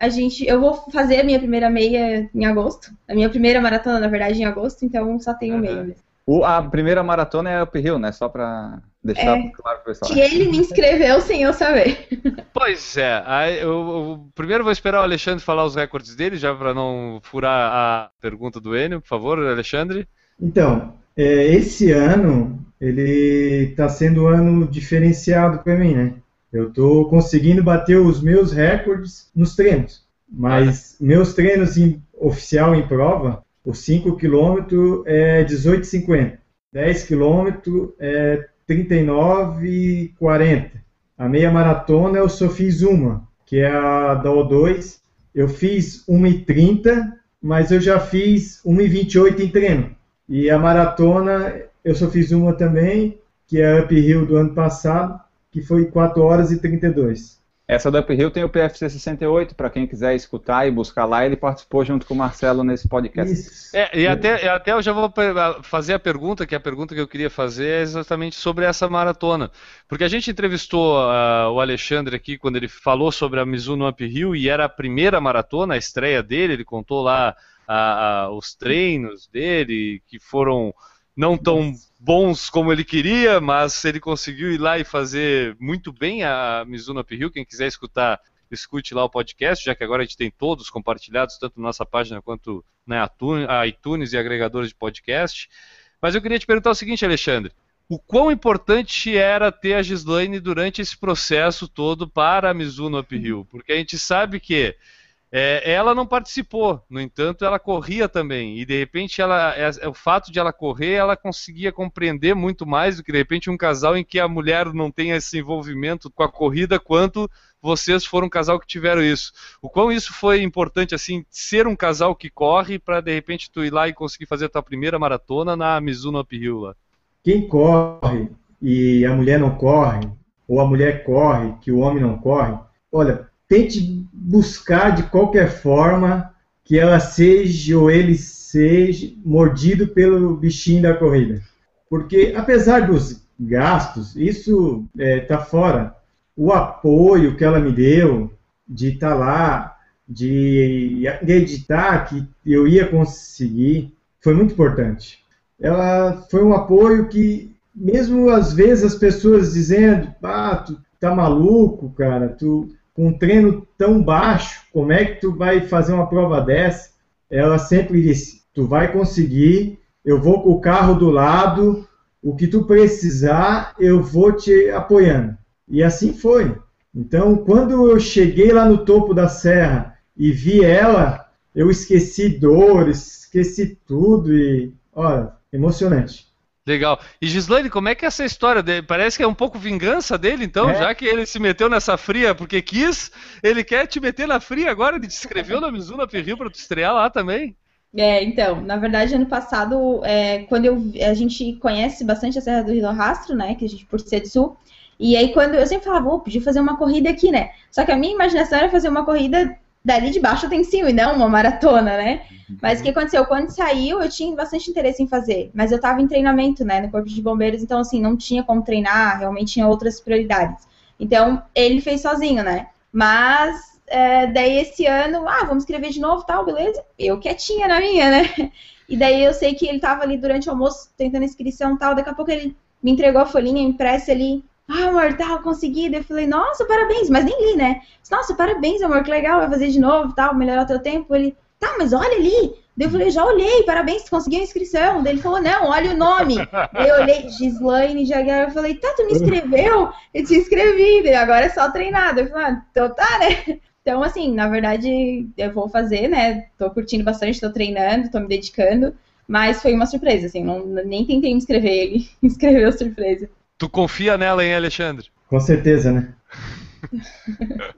A gente, eu vou fazer a minha primeira meia em agosto. A minha primeira maratona, na verdade, em agosto, então só tenho Uhum. meia mesmo. O- a primeira maratona é uphill, né? Só pra deixar É. claro pro pessoal. Que ele me inscreveu sem eu saber. Pois é, aí eu, eu- primeiro vou esperar o Alexandre falar os recordes dele, já para não furar a pergunta do Enio, por favor, Alexandre. Então, é, esse ano ele está sendo um ano diferenciado para mim, né? Eu estou conseguindo bater os meus recordes nos treinos, mas meus treinos em, oficial em prova, os 5 km é 18,50, 10 km é 39,40. A meia maratona eu só fiz uma, que é a da O2. Eu fiz 1,30, mas eu já fiz 1,28 em treino. E a maratona, eu só fiz uma também, que é a Uphill do ano passado, que foi 4 horas e 32. Essa do uphill tem o PFC 68, pra quem quiser escutar e buscar lá. Ele participou junto com o Marcelo nesse podcast. Isso. É, e até, até eu já vou fazer a pergunta, que a pergunta que eu queria fazer é exatamente sobre essa maratona. Porque a gente entrevistou ah, o Alexandre aqui quando ele falou sobre a Mizuno Uphill e era a primeira maratona, a estreia dele, ele contou lá ah, ah, os treinos dele, que foram não tão bons como ele queria, mas ele conseguiu ir lá e fazer muito bem a Mizuno Uphill. Quem quiser escutar, escute lá o podcast, já que agora a gente tem todos compartilhados, tanto na nossa página quanto na iTunes e agregadores de podcast. Mas eu queria te perguntar o seguinte, Alexandre. O quão importante era ter a Gislaine durante esse processo todo para a Mizuno Uphill? Porque a gente sabe que é, ela não participou, no entanto, ela corria também. E de repente, ela, é, é, o fato de ela correr, ela conseguia compreender muito mais do que de repente um casal em que a mulher não tem esse envolvimento com a corrida, quanto vocês foram um casal que tiveram isso. O quão isso foi importante, assim, ser um casal que corre para de repente tu ir lá e conseguir fazer a tua primeira maratona na Mizuno Uphill lá. Quem corre e a mulher não corre, ou a mulher corre que o homem não corre, olha, tente buscar de qualquer forma que ela seja ou ele seja mordido pelo bichinho da corrida. Porque apesar dos gastos, isso está é, tá fora. O apoio que ela me deu de estar tá lá, de acreditar que eu ia conseguir, foi muito importante. Ela foi um apoio que, mesmo às vezes as pessoas dizendo, ah, tu tá maluco, cara, tu com um treino tão baixo, como é que tu vai fazer uma prova dessa? Ela sempre disse, tu vai conseguir, eu vou com o carro do lado, o que tu precisar, eu vou te apoiando. E assim foi. Então, quando eu cheguei lá no topo da serra e vi ela, eu esqueci dores, esqueci tudo e, olha, emocionante. Legal. E Gislaine, como é que é essa história? dele? Parece que é um pouco vingança dele, então, é. já que ele se meteu nessa fria porque quis, ele quer te meter na fria agora, ele te escreveu na Mizuno Perril para tu estrear lá também. É, então, na verdade, ano passado, é, quando eu, a gente conhece bastante a Serra do Rio Rastro, né, que a gente, por ser de sul, e aí quando eu sempre falava, vou podia fazer uma corrida aqui, né, só que a minha imaginação era fazer uma corrida dali de baixo até em cima, e não uma maratona, né? Uhum. Mas o que aconteceu? Quando saiu, eu tinha bastante interesse em fazer, mas eu estava em treinamento, né, no Corpo de Bombeiros, então, assim, não tinha como treinar, realmente tinha outras prioridades. Então, ele fez sozinho, né? Mas, é, daí esse ano, ah, vamos escrever de novo, tal, beleza? Eu quietinha na minha, né? E daí eu sei que ele estava ali durante o almoço tentando inscrição tal, daqui a pouco ele me entregou a folhinha impressa ali, ah, amor, tal, consegui. Daí eu falei, nossa, parabéns, mas nem li, né? Nossa, parabéns, amor, que legal, vai fazer de novo, tal, melhorar teu tempo. Ele, tá, mas olha ali. Daí eu falei, já olhei, parabéns, conseguiu a inscrição. Daí ele falou, não, olha o nome. Daí eu olhei, Gislaine Jaguar, eu falei, tá, tu me inscreveu? Eu te inscrevi, daí agora é só treinar. Daí eu falei, ah, então tá, né? Então, assim, na verdade, eu vou fazer, né? Tô curtindo bastante, tô treinando, tô me dedicando. Mas foi uma surpresa, assim, não, nem tentei me inscrever, ele inscreveu surpresa. Tu confia nela, hein, Alexandre? Com certeza, né?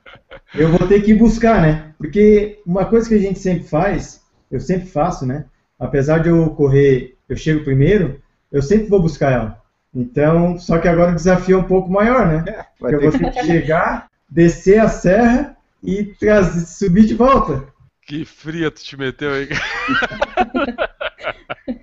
eu vou ter que buscar, né? Porque uma coisa que a gente sempre faz, eu sempre faço, né? Apesar de eu correr, eu chego primeiro, eu sempre vou buscar ela. Então, só que agora o desafio é um pouco maior, né? É, Porque eu vou ter que chegar, descer a serra e trazer, subir de volta. Que fria tu te meteu aí.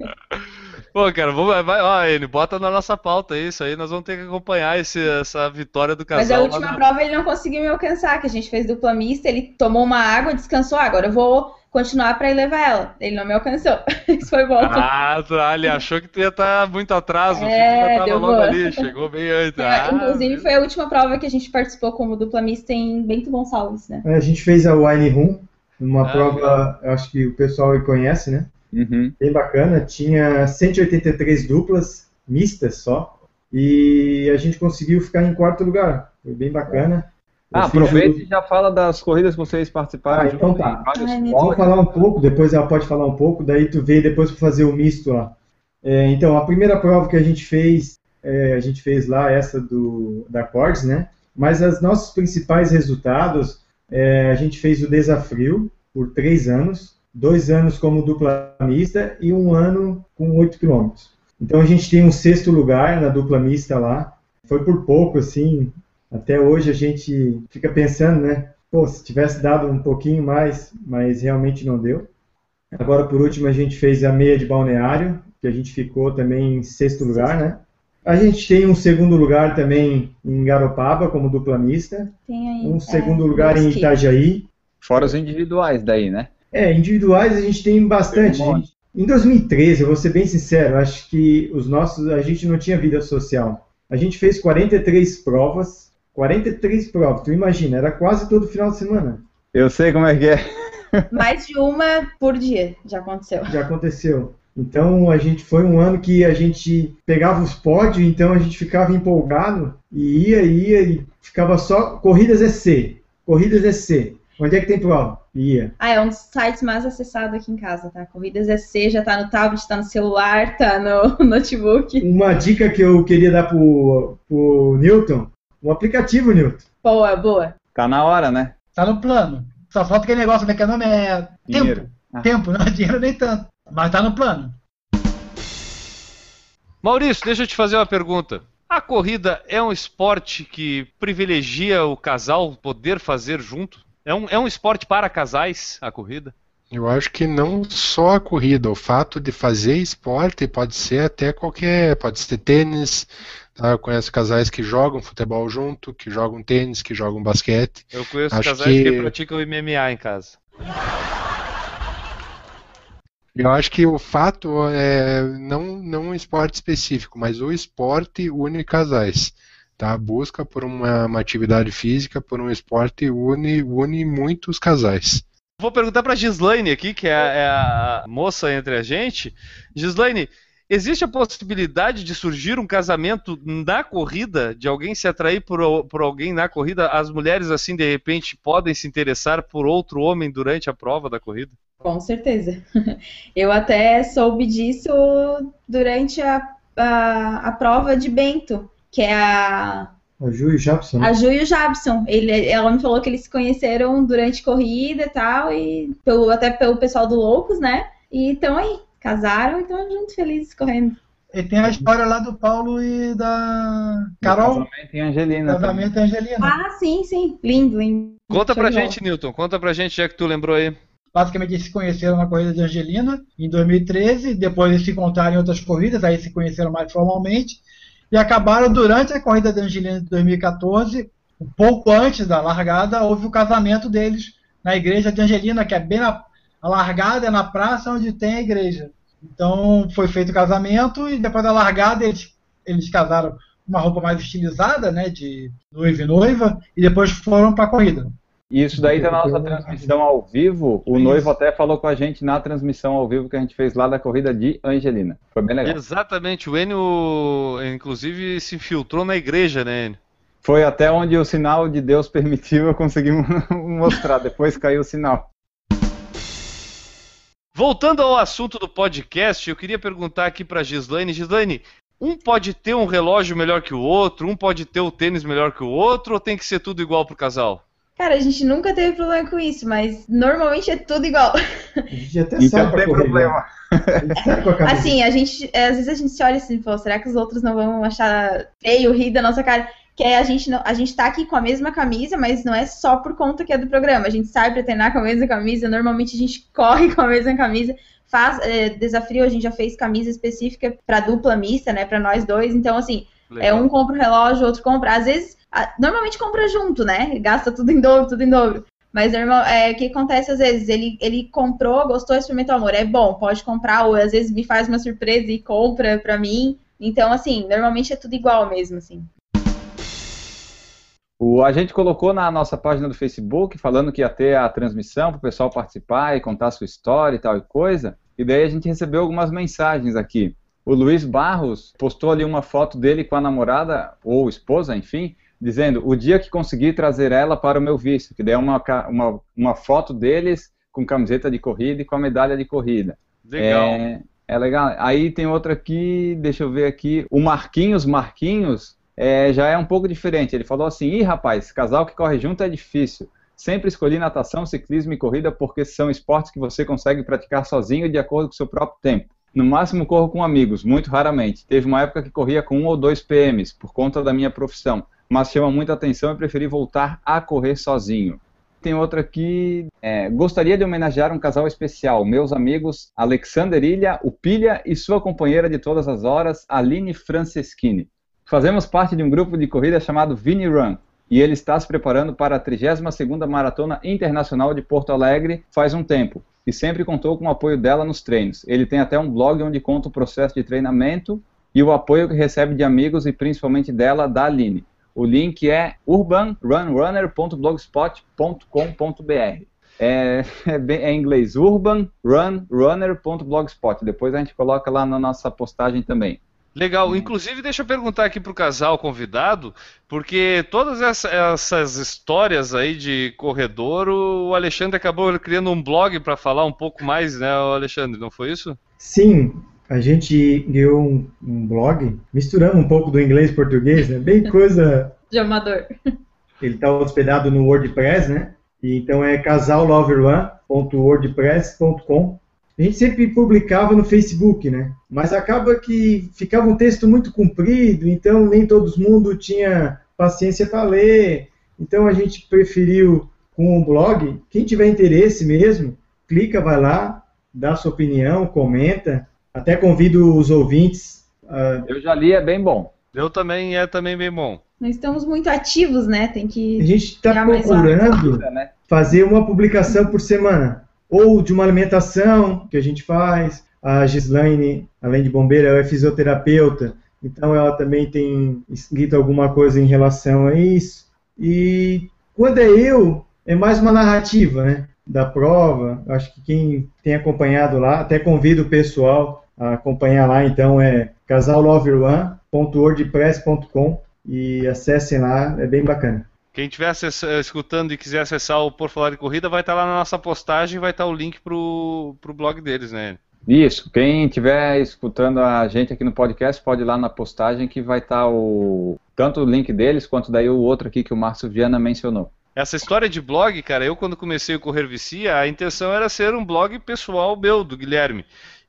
Pô, cara, vamos, vai, ó, ele bota na nossa pauta isso aí, nós vamos ter que acompanhar esse, essa vitória do casal. Mas a última na... prova ele não conseguiu me alcançar, que a gente fez dupla mista, ele tomou uma água, descansou, ah, agora eu vou continuar para ir levar ela. Ele não me alcançou. Isso foi bom. Ah, tá, ele achou que tu ia estar tá muito atrás, é, o deu logo boa. ali, chegou bem antes. É, ah, inclusive foi a última prova que a gente participou como dupla mista em Bento Gonçalves, né? É, a gente fez a Wine Room, uma ah, prova, acho que o pessoal conhece, né? Uhum. Bem bacana. Tinha 183 duplas, mistas só. E a gente conseguiu ficar em quarto lugar. Foi bem bacana. Ah, aproveita e já fala das corridas que vocês participaram. Ah, então tá. Vamos falar um pouco, depois ela pode falar um pouco, daí tu vê depois para fazer o misto lá. É, então, a primeira prova que a gente fez, é, a gente fez lá essa do da Cordes, né? Mas os nossos principais resultados, é, a gente fez o desafio por três anos, dois anos como dupla mista e um ano com 8 quilômetros. Então a gente tem um sexto lugar na dupla mista lá. Foi por pouco, assim. Até hoje a gente fica pensando, né? Pô, se tivesse dado um pouquinho mais, mas realmente não deu. Agora, por último, a gente fez a meia de balneário, que a gente ficou também em sexto lugar, né? A gente tem um segundo lugar também em Garopaba, como dupla mista. Aí, um é, segundo lugar em Itajaí. Fora os individuais daí, né? É, individuais a gente tem bastante. Em 2013, eu vou ser bem sincero, acho que os nossos, a gente não tinha vida social. A gente fez 43 provas 43 provas. Tu imagina, era quase todo final de semana. Eu sei como é que é. Mais de uma por dia já aconteceu. Já aconteceu. Então a gente foi um ano que a gente pegava os pódios, então a gente ficava empolgado e ia, ia e ficava só corridas EC, corridas EC. Onde é que tem prova? Ia. Ah, é um dos sites mais acessados aqui em casa, tá? Corridas EC já tá no tablet, tá no celular, tá no notebook. Uma dica que eu queria dar pro, pro Newton, o aplicativo Newton. Boa, boa. Tá na hora, né? Tá no plano. Só falta aquele negócio, né? Que é nome é Dinheiro. tempo. Ah. Tempo, não é dinheiro nem tanto. Mas tá no plano. Maurício, deixa eu te fazer uma pergunta. A corrida é um esporte que privilegia o casal poder fazer junto? É um, é um esporte para casais, a corrida? Eu acho que não só a corrida, o fato de fazer esporte pode ser até qualquer, pode ser tênis, tá? Eu conheço casais que jogam futebol junto, que jogam tênis, que jogam basquete. Eu conheço Acho casais que... que- praticam MMA em casa. Eu acho que o fato é não, não um esporte específico, mas o esporte une casais. Tá? A busca por uma, uma atividade física, por um esporte, une, une muitos casais. Vou perguntar pra Gislaine aqui, que é a, é a moça entre a gente. Gislaine, existe a possibilidade de surgir um casamento na corrida, de alguém se atrair por, por alguém na corrida? As mulheres, assim, de repente, podem se interessar por outro homem durante a prova da corrida? Com certeza. Eu até soube disso durante a, a, a prova de Bento, que é a, A Ju e o Japson. né? a Ju e o Jabson. Ele, ela me falou que eles se conheceram durante corrida e tal, e pelo, até pelo pessoal do Loucos, né? E estão aí, casaram e estão muito felizes correndo. E tem a história lá do Paulo e da Carol, Casamento em Angelina. casamento da Angelina. Ah, sim, sim. Lindo, lindo. Conta Show pra gente, Newton, conta pra gente, já que tu lembrou aí. Basicamente, eles se conheceram na corrida de Angelina em 2013, depois eles se encontraram em outras corridas, aí se conheceram mais formalmente, e acabaram durante a corrida de Angelina de 2014, um pouco antes da largada, houve o casamento deles na igreja de Angelina, que é bem na a largada, é na praça onde tem a igreja. Então foi feito o casamento e depois da largada eles, eles casaram uma roupa mais estilizada, né, de noivo e noiva, e depois foram para a corrida. E isso daí tá na nossa transmissão ao vivo. O Isso. noivo até falou com a gente na transmissão ao vivo que a gente fez lá da corrida de Angelina. Foi bem legal. Exatamente, o Enio, inclusive, se infiltrou na igreja, né, Enio? Foi até onde o sinal de Deus permitiu eu conseguir mostrar. Depois caiu o sinal. Voltando ao assunto do podcast, eu queria perguntar aqui pra Gislaine. Gislaine, um pode ter um relógio melhor que o outro, um pode ter o tênis melhor que o outro, ou tem que ser tudo igual pro casal? Cara, a gente nunca teve problema com isso, mas normalmente é tudo igual. A gente até Então sai pra tem problema. né? A gente sai com a. Assim, a gente, é, às vezes a gente se olha assim, pô, será que os outros não vão achar feio, rir da nossa cara? Que é a gente, não, a gente tá aqui com a mesma camisa, mas não é só por conta que é do programa. A gente sai pra treinar com a mesma camisa, normalmente a gente corre com a mesma camisa, faz é, desafio, a gente já fez camisa específica pra dupla mista, né, pra nós dois. Então, assim, é um compra o relógio, outro compra. Às vezes, normalmente compra junto, né? Gasta tudo em dobro, tudo em dobro. Mas normal, é, o que acontece às vezes? Ele, ele comprou, gostou, experimentou amor. É bom, pode comprar, ou às vezes me faz uma surpresa e compra pra mim. Então, assim, normalmente é tudo igual mesmo, assim. O, a gente colocou na nossa página do Facebook falando que ia ter a transmissão para o pessoal participar e contar sua história e tal e coisa. E daí a gente recebeu algumas mensagens aqui. O Luiz Barros postou ali uma foto dele com a namorada, ou esposa, enfim, dizendo o dia que consegui trazer ela para o meu vício, que daí é uma, uma, uma foto deles com camiseta de corrida e com a medalha de corrida. Legal. É, é legal. Aí tem outra aqui, deixa eu ver aqui. O Marquinhos Marquinhos é, já é um pouco diferente. Ele falou assim: ih, rapaz, casal que corre junto é difícil. Sempre escolhi natação, ciclismo e corrida porque são esportes que você consegue praticar sozinho de acordo com o seu próprio tempo. No máximo corro com amigos, muito raramente. Teve uma época que corria com um ou dois PMs, por conta da minha profissão. Mas chama muita atenção e preferi voltar a correr sozinho. Tem outra aqui. é, gostaria de homenagear um casal especial, meus amigos Alexander Ilha, o Pilha e sua companheira de todas as horas, Aline Franceschini. Fazemos parte de um grupo de corrida chamado Vini Run, e ele está se preparando para a 32ª Maratona Internacional de Porto Alegre faz um tempo, e sempre contou com o apoio dela nos treinos. Ele tem até um blog onde conta o processo de treinamento e o apoio que recebe de amigos e principalmente dela, da Aline. O link é urbanrunrunner.blogspot.com.br. É, é, bem, é em inglês, urbanrunrunner.blogspot. Depois a gente coloca lá na nossa postagem também. Legal. Inclusive, deixa eu perguntar aqui pro casal convidado, porque todas essa, essas histórias aí de corredor, o Alexandre acabou criando um blog para falar um pouco mais, né, Alexandre? Não foi isso? Sim, a gente criou um, um blog, misturando um pouco do inglês e português, né? Bem coisa. De amador. Ele está hospedado no WordPress, né? E, então é casalloverone.wordpress.com. A gente sempre publicava no Facebook, né? Mas acaba que ficava um texto muito comprido, então nem todo mundo tinha paciência para ler. Então a gente preferiu com o blog. Quem tiver interesse mesmo, clica, vai lá, dá sua opinião, comenta. Até convido os ouvintes. Uh... Eu já li, é bem bom. Eu também é também bem bom. Nós estamos muito ativos, né? Tem que. A gente está procurando né? fazer uma publicação por semana. Ou de uma alimentação que a gente faz. A Gislaine, além de bombeira, ela é fisioterapeuta. Então ela também tem escrito alguma coisa em relação a isso. E quando é eu, é mais uma narrativa, né? Da prova. Acho que quem tem acompanhado lá, até convido o pessoal acompanhar lá, então é casalloverone.wordpress.com e acessem lá, é bem bacana. Quem estiver escutando e quiser acessar o Por Falar de Corrida, vai estar lá na nossa postagem, vai estar o link pro, pro blog deles, né? Isso, quem estiver escutando a gente aqui no podcast, pode ir lá na postagem que vai estar o tanto o link deles, quanto daí o outro aqui que o Márcio Viana mencionou. Essa história de blog, cara, eu quando comecei o Correr Vicia, a intenção era ser um blog pessoal meu, do Guilherme.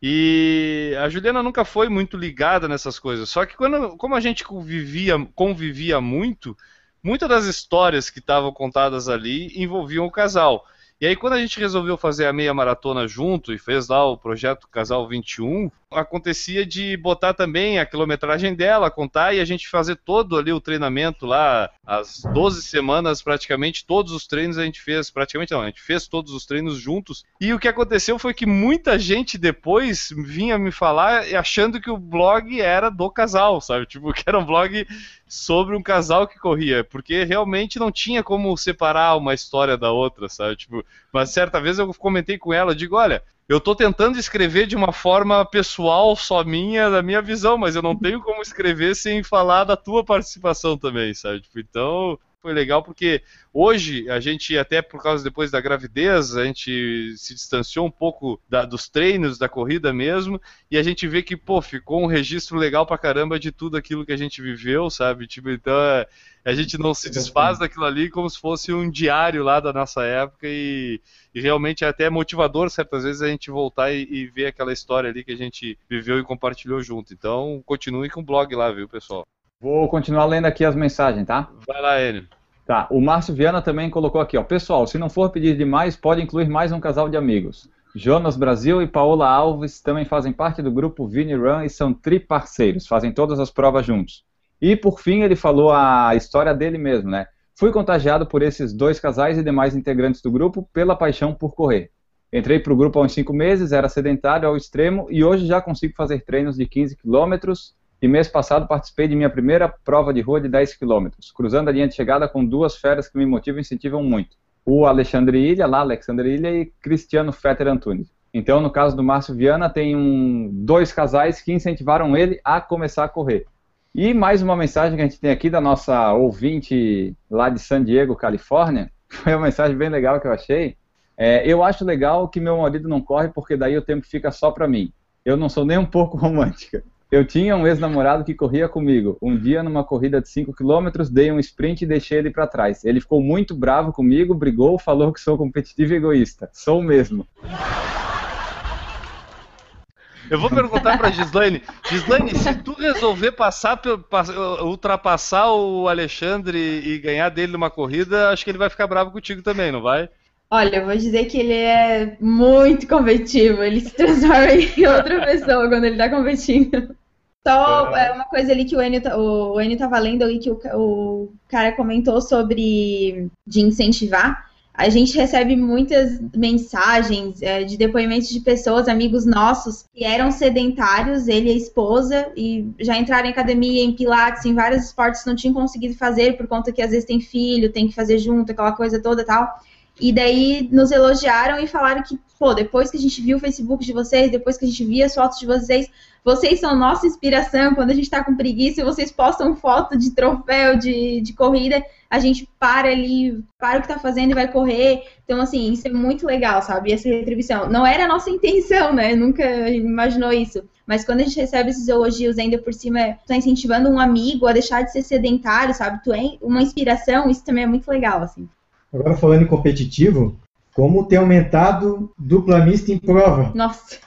E a Juliana nunca foi muito ligada nessas coisas. Só que quando, como a gente convivia, convivia muito, muitas das histórias que estavam contadas ali envolviam o casal. E aí, quando a gente resolveu fazer a meia maratona junto e fez lá o projeto Casal 21, acontecia de botar também a quilometragem dela, contar e a gente fazer todo ali o treinamento lá, as 12 semanas, praticamente todos os treinos a gente fez, praticamente não, a gente fez todos os treinos juntos. E o que aconteceu foi que muita gente depois vinha me falar achando que o blog era do casal, sabe? Tipo, que era um blog sobre um casal que corria, porque realmente não tinha como separar uma história da outra, sabe? Tipo, mas certa vez eu comentei com ela, digo, olha, eu estou tentando escrever de uma forma pessoal, só minha, da minha visão, mas eu não tenho como escrever sem falar da tua participação também, sabe? Tipo, então, foi legal porque hoje a gente, até por causa depois da gravidez, a gente se distanciou um pouco da, dos treinos, da corrida mesmo, e a gente vê que, pô, ficou um registro legal pra caramba de tudo aquilo que a gente viveu, sabe? Tipo, então é, a gente não se desfaz daquilo ali como se fosse um diário lá da nossa época e, e realmente é até motivador certas vezes a gente voltar e, e ver aquela história ali que a gente viveu e compartilhou junto. Então continue com o blog lá, viu, pessoal? Vou continuar lendo aqui as mensagens, tá? Vai lá, Enio. Tá, o Márcio Viana também colocou aqui, ó. Pessoal, se não for pedir demais, pode incluir mais um casal de amigos. Jonas Brasil e Paola Alves também fazem parte do grupo Vini Run e são triparceiros, fazem todas as provas juntos. E por fim ele falou a história dele mesmo, né? Fui contagiado por esses dois casais e demais integrantes do grupo pela paixão por correr. Entrei para o grupo há uns 5 meses, era sedentário ao extremo e hoje já consigo fazer treinos de 15 quilômetros e mês passado participei de minha primeira prova de rua de 10 km, cruzando a linha de chegada com duas feras que me motivam e incentivam muito. O Alexandre Ilha, lá Alexandre Ilha e Cristiano Fetter Antunes. Então, no caso do Márcio Viana, tem um, dois casais que incentivaram ele a começar a correr. E mais uma mensagem que a gente tem aqui da nossa ouvinte lá de San Diego, Califórnia. Foi uma mensagem bem legal que eu achei. É, eu acho legal que meu marido não corre porque daí o tempo fica só para mim. Eu não sou nem um pouco romântica. Eu tinha um ex-namorado que corria comigo. Um dia, numa corrida de 5 km, dei um sprint e deixei ele para trás. Ele ficou muito bravo comigo, brigou, falou que sou competitivo e egoísta. Sou mesmo. Eu vou perguntar pra Gislaine. Gislaine, se tu resolver passar, ultrapassar o Alexandre e ganhar dele numa corrida, acho que ele vai ficar bravo contigo também, não vai? Olha, eu vou dizer que ele é muito competitivo. Ele se transforma em outra pessoa quando ele tá competindo. Só é uma coisa ali que o Enio, tá, o Enio tava lendo ali que o, o cara comentou sobre de incentivar. a gente recebe muitas mensagens é, de depoimentos de pessoas, amigos nossos, que eram sedentários, ele e a esposa, e já entraram em academia, em pilates, em vários esportes não tinham conseguido fazer, por conta que às vezes tem filho, tem que fazer junto, aquela coisa toda tal. E daí nos elogiaram e falaram que, pô, depois que a gente viu o Facebook de vocês, depois que a gente via as fotos de vocês, vocês são nossa inspiração. Quando a gente tá com preguiça vocês postam foto de troféu, de, de corrida, a gente para ali, para o que tá fazendo e vai correr. Então, assim, isso é muito legal, sabe? Essa retribuição. Não era a nossa intenção, né? Nunca imaginou isso. Mas quando a gente recebe esses elogios, ainda por cima, tu tá incentivando um amigo a deixar de ser sedentário, sabe? Tu é uma inspiração, isso também é muito legal, assim. Agora falando em competitivo, como ter aumentado dupla mista em prova? Nossa.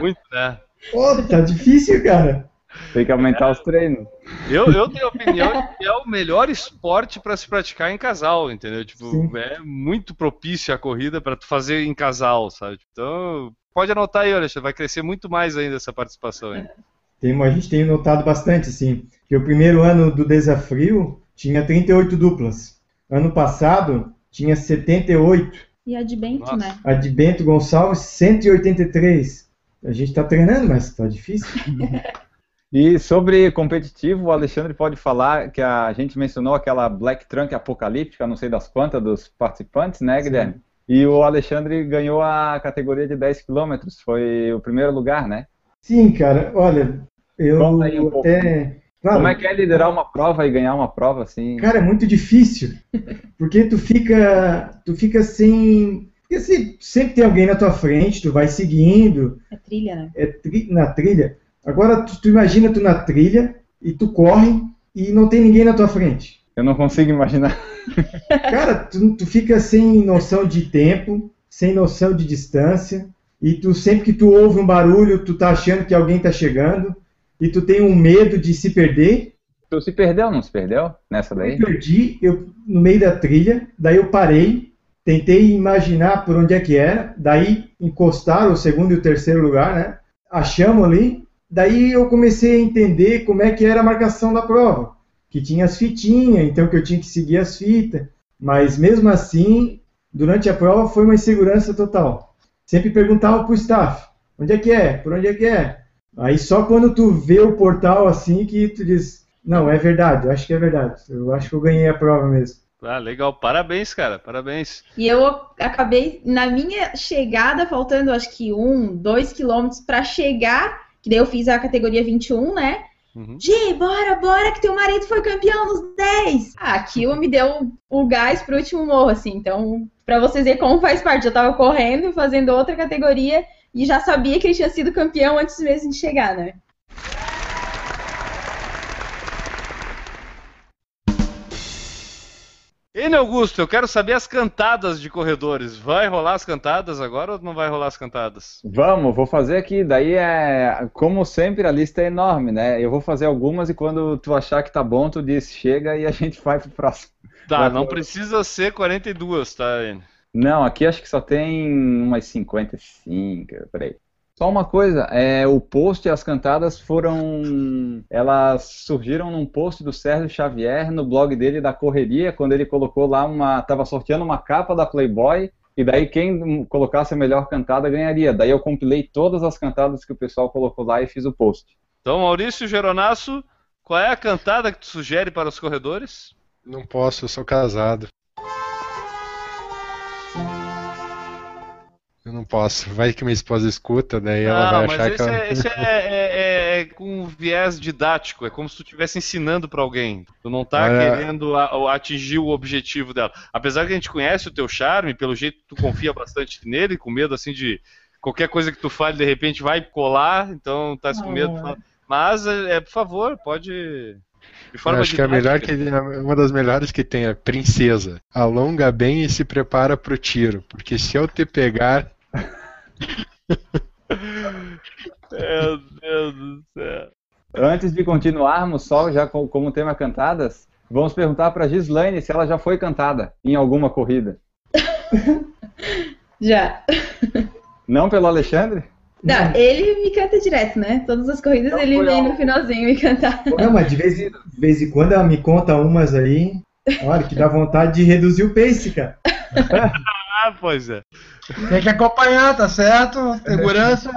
Muito, né? Pô, tá difícil, cara. Tem que aumentar os treinos. Eu, eu tenho a opinião que é o melhor esporte para se praticar em casal, entendeu? Tipo, Sim. é muito propício a corrida para tu fazer em casal, sabe? Então, pode anotar aí, Alexandre, vai crescer muito mais ainda essa participação aí. Tem, a gente tem notado bastante, assim, que o primeiro ano do desafio tinha 38 duplas. Ano passado tinha 78. E a de Bento, Nossa. né? A de Bento Gonçalves, 183. A gente tá treinando, mas tá difícil. E sobre competitivo, o Alexandre pode falar que a gente mencionou aquela Black Trunk apocalíptica, não sei das quantas, dos participantes, né, Guilherme? E o Alexandre ganhou a categoria de 10 km, foi o primeiro lugar, né? Sim, cara, olha, eu um pouco. Claro, Como é que é liderar uma prova e ganhar uma prova assim? Cara, é muito difícil. Porque tu fica. Tu fica sem. Porque se, sempre tem alguém na tua frente, tu vai seguindo, É trilha, né? é tri- na trilha. Agora tu, tu imagina tu na trilha e tu corre e não tem ninguém na tua frente. Eu não consigo imaginar. Cara, tu, tu fica sem noção de tempo, sem noção de distância, e tu sempre que tu ouve um barulho, tu tá achando que alguém tá chegando, e tu tem um medo de se perder. Tu se perdeu, não se perdeu nessa daí? Eu perdi eu, no meio da trilha, daí eu parei, tentei imaginar por onde é que era, daí encostaram o segundo e o terceiro lugar, né? Achamos ali, daí eu comecei a entender como é que era a marcação da prova, que tinha as fitinhas, então que eu tinha que seguir as fitas, mas mesmo assim, durante a prova foi uma insegurança total. Sempre perguntava pro staff, onde é que é? Por onde é que é? Aí só quando tu vê o portal assim que tu diz, não, é verdade, eu acho que é verdade. Eu acho que eu ganhei a prova mesmo. Ah, legal. Parabéns, cara. Parabéns. E eu acabei, na minha chegada, faltando acho que um, dois quilômetros pra chegar, que daí eu fiz a categoria 21, né? Uhum. Gi, bora, bora, que teu marido foi campeão nos 10. Ah, aquilo me deu o gás pro último morro, assim. Então, pra vocês verem como faz parte, eu tava correndo, fazendo outra categoria e já sabia que ele tinha sido campeão antes mesmo de chegar, né? Ele, Augusto, eu quero saber as cantadas de corredores. Vai rolar as cantadas agora ou não vai rolar as cantadas? Vamos, vou fazer aqui. Daí é, como sempre, a lista é enorme, né? Eu vou fazer algumas e quando tu achar que tá bom, tu diz chega e a gente vai pro próximo. Tá, Vai, não precisa ser 42, tá, Enio? Não, aqui acho que só tem umas 55, peraí. Só uma coisa, é, o post e as cantadas foram. Elas surgiram num post do Sérgio Xavier no blog dele da correria, quando ele colocou lá uma. Tava sorteando uma capa da Playboy, e daí quem colocasse a melhor cantada ganharia. Daí eu compilei todas as cantadas que o pessoal colocou lá e fiz o post. Então, Maurício Geronasso, qual é a cantada que tu sugere para os corredores? Não posso, eu sou casado. Eu não posso. Vai que minha esposa escuta, daí ela ah, vai mas achar esse, que ela... é, esse é, é- é- é com viés didático, é como se tu estivesse ensinando para alguém. Tu não tá Olha- querendo a- atingir o objetivo dela. Apesar que a gente conhece o teu charme, pelo jeito tu confia bastante nele, com medo assim de qualquer coisa que tu fale de repente vai colar, então tá com medo. de falar. Mas, é, é, por favor, pode. De Eu forma acho que a melhor que uma das melhores que tem é princesa. Alonga bem e se prepara pro tiro, porque se eu te pegar, Meu Deus do céu. Antes de continuarmos, só já com- como tema cantadas, vamos perguntar para Gislaine se ela já foi cantada em alguma corrida. Já. Não pelo Alexandre? Não, ele me canta direto, né? Todas as corridas Não ele vem no finalzinho me cantar. Não, mas de vez, em, de vez em quando ela me conta umas aí, olha, que dá vontade de reduzir o pace, cara. Ah, pois é. Tem que acompanhar, tá certo? Segurança.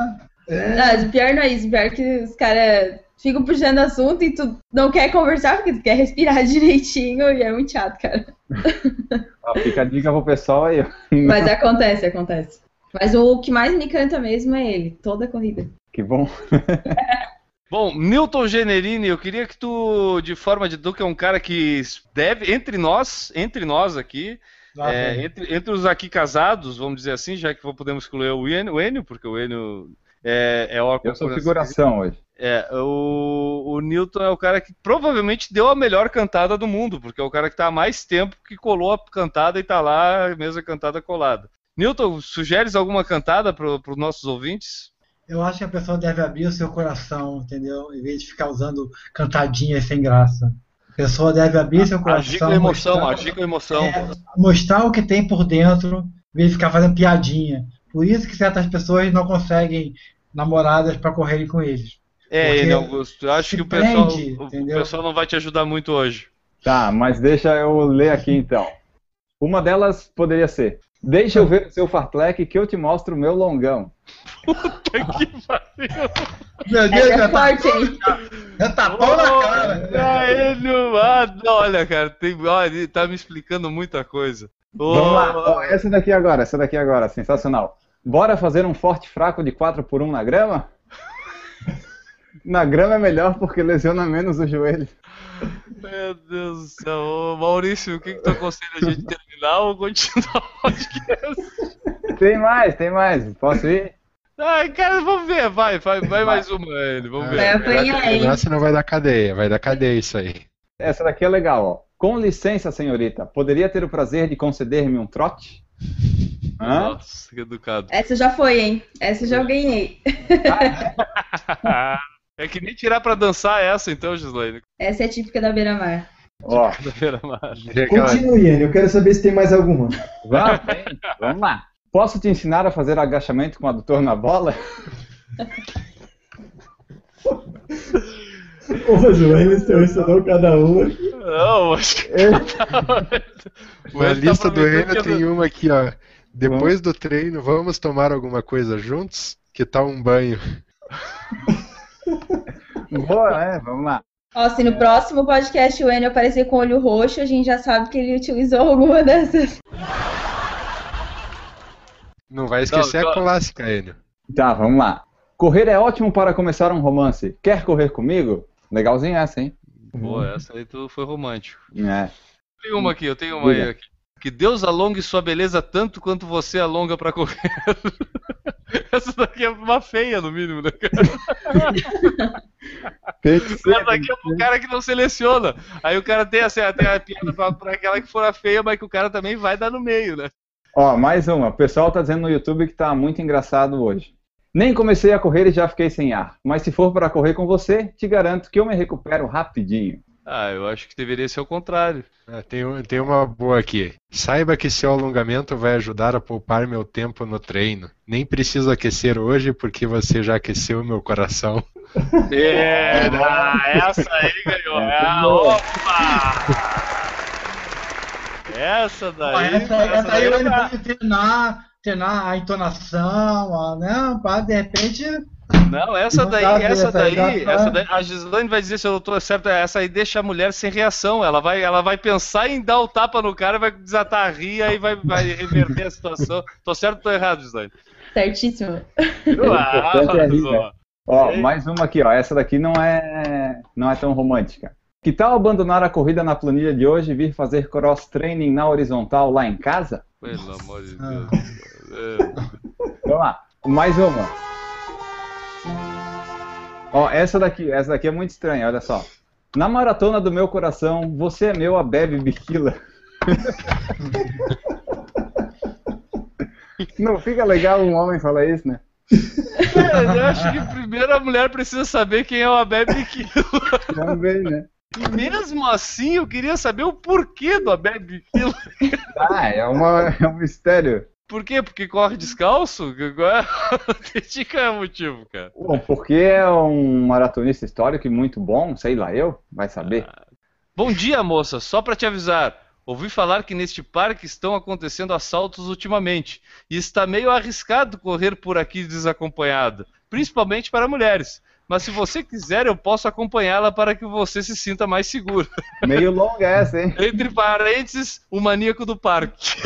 Não, o pior não é isso. O pior é que os caras ficam puxando assunto e tu não quer conversar porque tu quer respirar direitinho e é muito chato, cara. Ó, fica a dica pro pessoal aí. Mas acontece, acontece. Mas o que mais me canta mesmo é ele, toda a corrida. Que bom. Bom, Newton Generini, eu queria que tu, de forma de tu, que é um cara que deve, entre nós, entre nós aqui, Lá é, entre, entre os aqui casados, vamos dizer assim, já que podemos excluir o Enio, o Enio porque o Enio é, é o Eu sou figuração hoje. É, o, o Newton é o cara que provavelmente deu a melhor cantada do mundo, porque é o cara que está há mais tempo que colou a cantada e está lá, a mesma cantada colada. Newton, sugeres alguma cantada para os nossos ouvintes? Eu acho que a pessoa deve abrir o seu coração, entendeu? Em vez de ficar usando cantadinhas sem graça. A pessoa deve abrir seu coração. Agir com emoção, mostrar- agir com emoção. É, mostrar o que tem por dentro, em vez de ficar fazendo piadinha. Por isso que certas pessoas não conseguem namoradas para correrem com eles. É, Enio Augusto, eu acho que o pessoal, prende, o entendeu? pessoal não vai te ajudar muito hoje. Tá, mas deixa eu ler aqui então. Uma delas poderia ser: Deixa eu ver o seu fartlek que eu te mostro o meu longão. que pariu! Meu Deus, é já tá, forte, hein? já tá pau na cara. Olha, Enio, ah, não, olha, cara, tem, olha, ele tá me explicando muita coisa. Ô, Vamos lá, essa daqui agora, essa daqui agora, sensacional. Bora fazer um forte fraco de 4 por 1 na grama? Na grama é melhor porque lesiona menos o joelho. Meu Deus do céu. Ô, Maurício, o que, que tu aconselha a gente terminar ou continuar o podcast? Tem mais, tem mais. Posso ir? Ai, cara, vamos ver, vai, vai, vai mais uma, ele, vamos Vai ver. apanhar, hein? Nossa, não vai dar cadeia, vai dar cadeia isso aí. Essa daqui é legal, ó. Com licença, senhorita, poderia ter o prazer de conceder-me um trote? Hã? Nossa, que educado. Essa já foi, hein? Essa já eu ganhei. É que nem tirar pra dançar essa, então, Gislaine. Essa é típica da Beira-Mar. Ó, Da beira-mar. Continue, Enio. Eu quero saber se tem mais alguma. vamos, lá. Posso te ensinar a fazer agachamento com o adutor na bola? Ô, mas o Emerson ensinou cada uma. Não, acho que. O Na tá lista do Enio tem uma aqui, ó. Depois do treino, vamos tomar alguma coisa juntos? Que tal um banho? Boa, né? Vamos lá. Ó, se no próximo podcast o Enio aparecer com o olho roxo, a gente já sabe que ele utilizou alguma dessas. Não vai esquecer Não, a clássica, Enio. Tá, vamos lá. Correr é ótimo para começar um romance. Quer correr comigo? Legalzinho essa, hein? Pô, essa aí tu foi romântico. É. Tem uma aqui, eu tenho uma aí aqui. Que Deus alongue sua beleza tanto quanto você alonga pra correr. Essa daqui é uma feia, no mínimo, né, cara? Essa daqui é pro cara que não seleciona. Aí o cara tem, assim, tem a piada pra, pra aquela que for a feia, mas que o cara também vai dar no meio, né? Ó, mais uma. O pessoal tá dizendo no YouTube que tá muito engraçado hoje. Nem comecei a correr e já fiquei sem ar. Mas se for para correr com você, te garanto que eu me recupero rapidinho. Ah, eu acho que deveria ser o contrário. Ah, tem, tem uma boa aqui. Saiba que seu alongamento vai ajudar a poupar meu tempo no treino. Nem preciso aquecer hoje porque você já aqueceu meu coração. É, ah, essa aí ganhou. Ah, opa! Essa daí. essa, essa aí daí ele tá- pode treinar, treinar a entonação, ó, né? Pra de repente. Não, essa daí, essa essa daí, essa pra- daí, a Gislaine vai dizer se eu tô certo, essa aí deixa a mulher sem reação, ela vai, ela vai pensar em dar o tapa no cara, vai desatar a rir, aí vai, vai reverter a situação. Tô certo ou tô errado, Gislaine? Certíssimo. Ah, é rir, né? Ó, Ei. mais uma aqui, ó. Essa daqui não é, não é tão romântica. Que tal abandonar a corrida na planilha de hoje e vir fazer cross training na horizontal lá em casa? Pelo amor de Ah. Deus. É. Vamos lá. Mais uma. Ó, essa daqui, essa daqui é muito estranha, olha só. Na maratona do meu coração, você é meu a bebe biquila. Não fica legal um homem falar isso, né? É, eu acho que primeiro a mulher precisa saber quem é o Abel Biquilo. Também, né? E mesmo assim, eu queria saber o porquê do Abel Biquilo. Ah, é, uma, é um mistério. Por quê? Porque corre descalço? Qual é, é o motivo, cara? Bom, porque é um maratonista histórico e muito bom, sei lá eu, vai saber. Bom dia, moça. Só pra te avisar. Ouvi falar que neste parque estão acontecendo assaltos ultimamente e está meio arriscado correr por aqui desacompanhada, principalmente para mulheres. Mas se você quiser, eu posso acompanhá-la para que você se sinta mais seguro. Meio longa essa, hein? Entre parênteses, o maníaco do parque.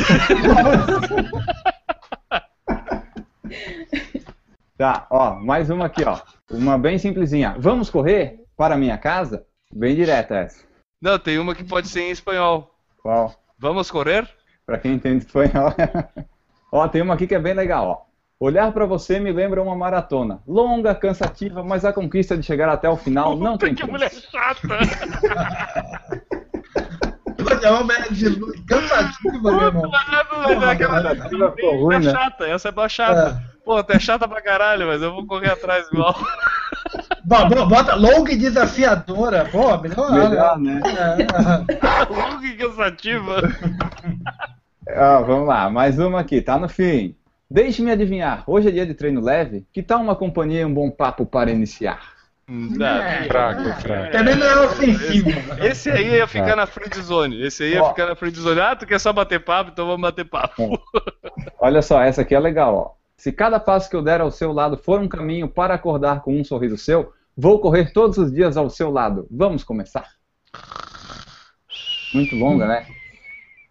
Tá, ó, mais uma aqui, ó. Uma bem simplesinha. Vamos correr para minha casa? Bem direta essa. Não, tem uma que pode ser em espanhol. Qual? Vamos correr? Pra quem entende espanhol. ó, tem uma aqui que é bem legal, ó. Olhar pra você me lembra uma maratona. Longa, cansativa, mas a conquista de chegar até o final não tem que preço. mulher chata! É de cansativa, meu irmão. Cansativa ficou ruim, É né? chata, essa é chata. Pô, tu é chata pra caralho, mas eu vou correr atrás igual. Bo- bo- Bota longa e desafiadora. Pô, melhor. Melhor, né? É, Longa e cansativa. Ó, vamos lá, mais uma aqui, tá no fim. Deixe-me adivinhar, hoje é dia de treino leve? Que tal uma companhia e um bom papo para iniciar? Não, Fraco, fraco. Também não é ofensivo. Esse aí ia ficar na friend zone. Esse aí ia Ó. ficar na friend zone. Ah, tu quer só bater papo? Então vamos bater papo. Olha só, essa aqui é legal, ó. Se cada passo que eu der ao seu lado for um caminho para acordar com um sorriso seu, vou correr todos os dias ao seu lado. Vamos começar? Muito longa, né?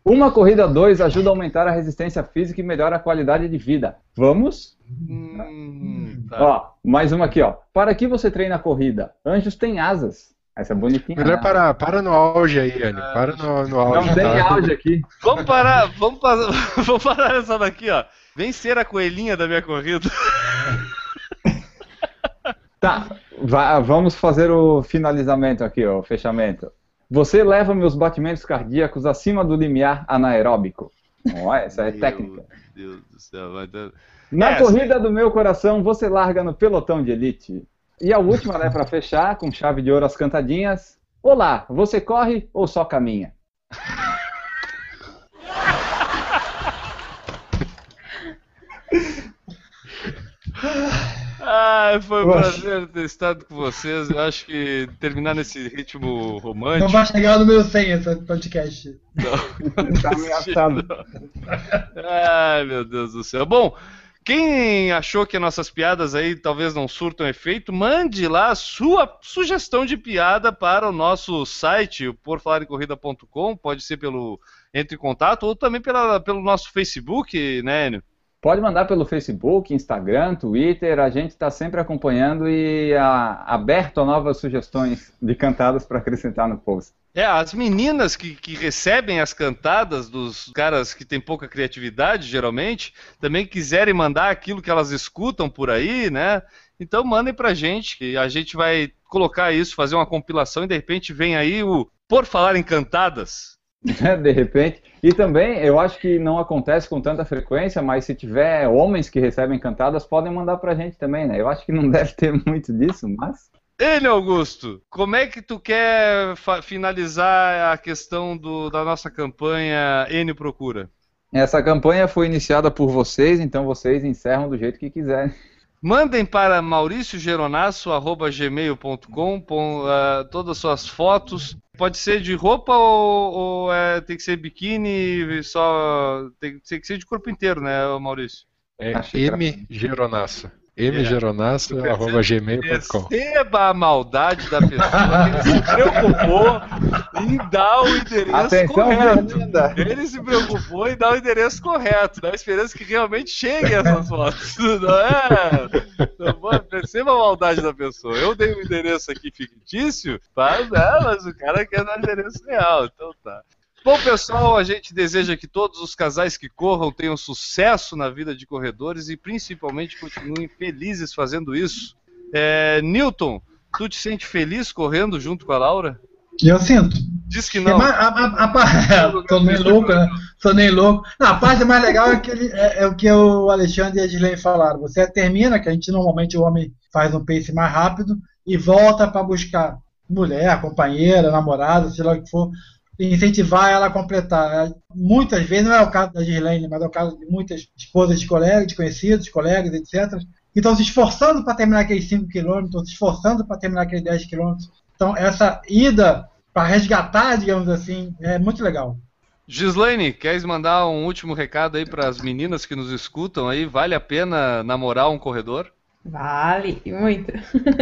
Uma corrida 2 ajuda a aumentar a resistência física e melhora a qualidade de vida. Vamos? Hum, tá. Ó, mais uma aqui, ó. Para que você treina a corrida? Anjos têm asas. Essa é bonitinha. Melhor né? parar, para no auge aí, Anny. Para no, no auge. Não tem tá? áudio aqui. Vamos parar, vamos, pa- vamos parar essa daqui, ó. Vencer a coelhinha da minha corrida. Tá, va- vamos fazer o finalizamento aqui, ó, o fechamento. Você leva meus batimentos cardíacos acima do limiar anaeróbico. Ó, essa é técnica. Meu Deus do céu, vai dar... Na É, corrida do meu coração, você larga no pelotão de elite. E a última, né, para fechar, com chave de ouro as cantadinhas. Olá, você corre ou só caminha? Ah, foi um prazer ter estado com vocês. Eu acho que terminar nesse ritmo romântico. Não vai chegar no número 100 esse podcast. Tá ameaçado. Ai, meu Deus do céu. Bom, quem achou que nossas piadas aí talvez não surtam efeito, mande lá a sua sugestão de piada para o nosso site, o porfalarecorrida.com, pode ser pelo entre em contato ou também pela, pelo nosso Facebook, né, Enio? Pode mandar pelo Facebook, Instagram, Twitter, a gente está sempre acompanhando e a- aberto a novas sugestões de cantadas para acrescentar no post. É, as meninas que, que recebem as cantadas dos caras que têm pouca criatividade, geralmente, também quiserem mandar aquilo que elas escutam por aí, né? Então mandem pra gente, que a gente vai colocar isso, fazer uma compilação e de repente vem aí o Por Falar em Cantadas. Né, de repente. E também, eu acho que não acontece com tanta frequência, mas se tiver homens que recebem cantadas, podem mandar pra gente também, né? Eu acho que não deve ter muito disso, mas. Ele, Augusto, como é que tu quer finalizar a questão do- da nossa campanha N Procura? Essa campanha foi iniciada por vocês, então vocês encerram do jeito que quiserem. Mandem para mauriciogeronasso.gmail.com com ah, todas as suas fotos. Pode ser de roupa ou, ou, é, tem que ser biquíni, só. Tem, tem que ser de corpo inteiro, né, Maurício? É M Geronasso. É. mgeronasso, arroba gmail.com. Perceba a maldade da pessoa que se preocupou em dar o endereço Atenção, correto. Ele se preocupou em dar o endereço correto, na esperança que realmente cheguem essas fotos. Não é? Pode- Perceba a maldade da pessoa. Eu dei um endereço aqui fictício, mas, é, mas o cara quer dar o endereço real, então tá. Bom, pessoal, a gente deseja que todos os casais que corram tenham sucesso na vida de corredores e principalmente continuem felizes fazendo isso. É, Newton, tu te sente feliz correndo junto com a Laura? Eu sinto. Diz que É não. mais- a, a, a, Tô nem louco, né? Tô nem louco. Não, a parte mais legal é, que ele- é- é o que o Alexandre e a Gislaine falaram. Você termina, que a gente normalmente o homem faz um pace mais rápido e volta para buscar mulher, companheira, namorada, sei lá o que for, incentivar ela a completar. É, Muitas vezes, não é o caso da Gislaine, mas é o caso de muitas esposas de colegas, de conhecidos, colegas, etc. que estão se esforçando para terminar aqueles 5 km, estão se esforçando para terminar aqueles 10 km. Então, essa ida para resgatar, digamos assim, é muito legal. Gislaine, queres mandar um último recado aí para as meninas que nos escutam aí? Vale a pena namorar um corredor? Vale, muito.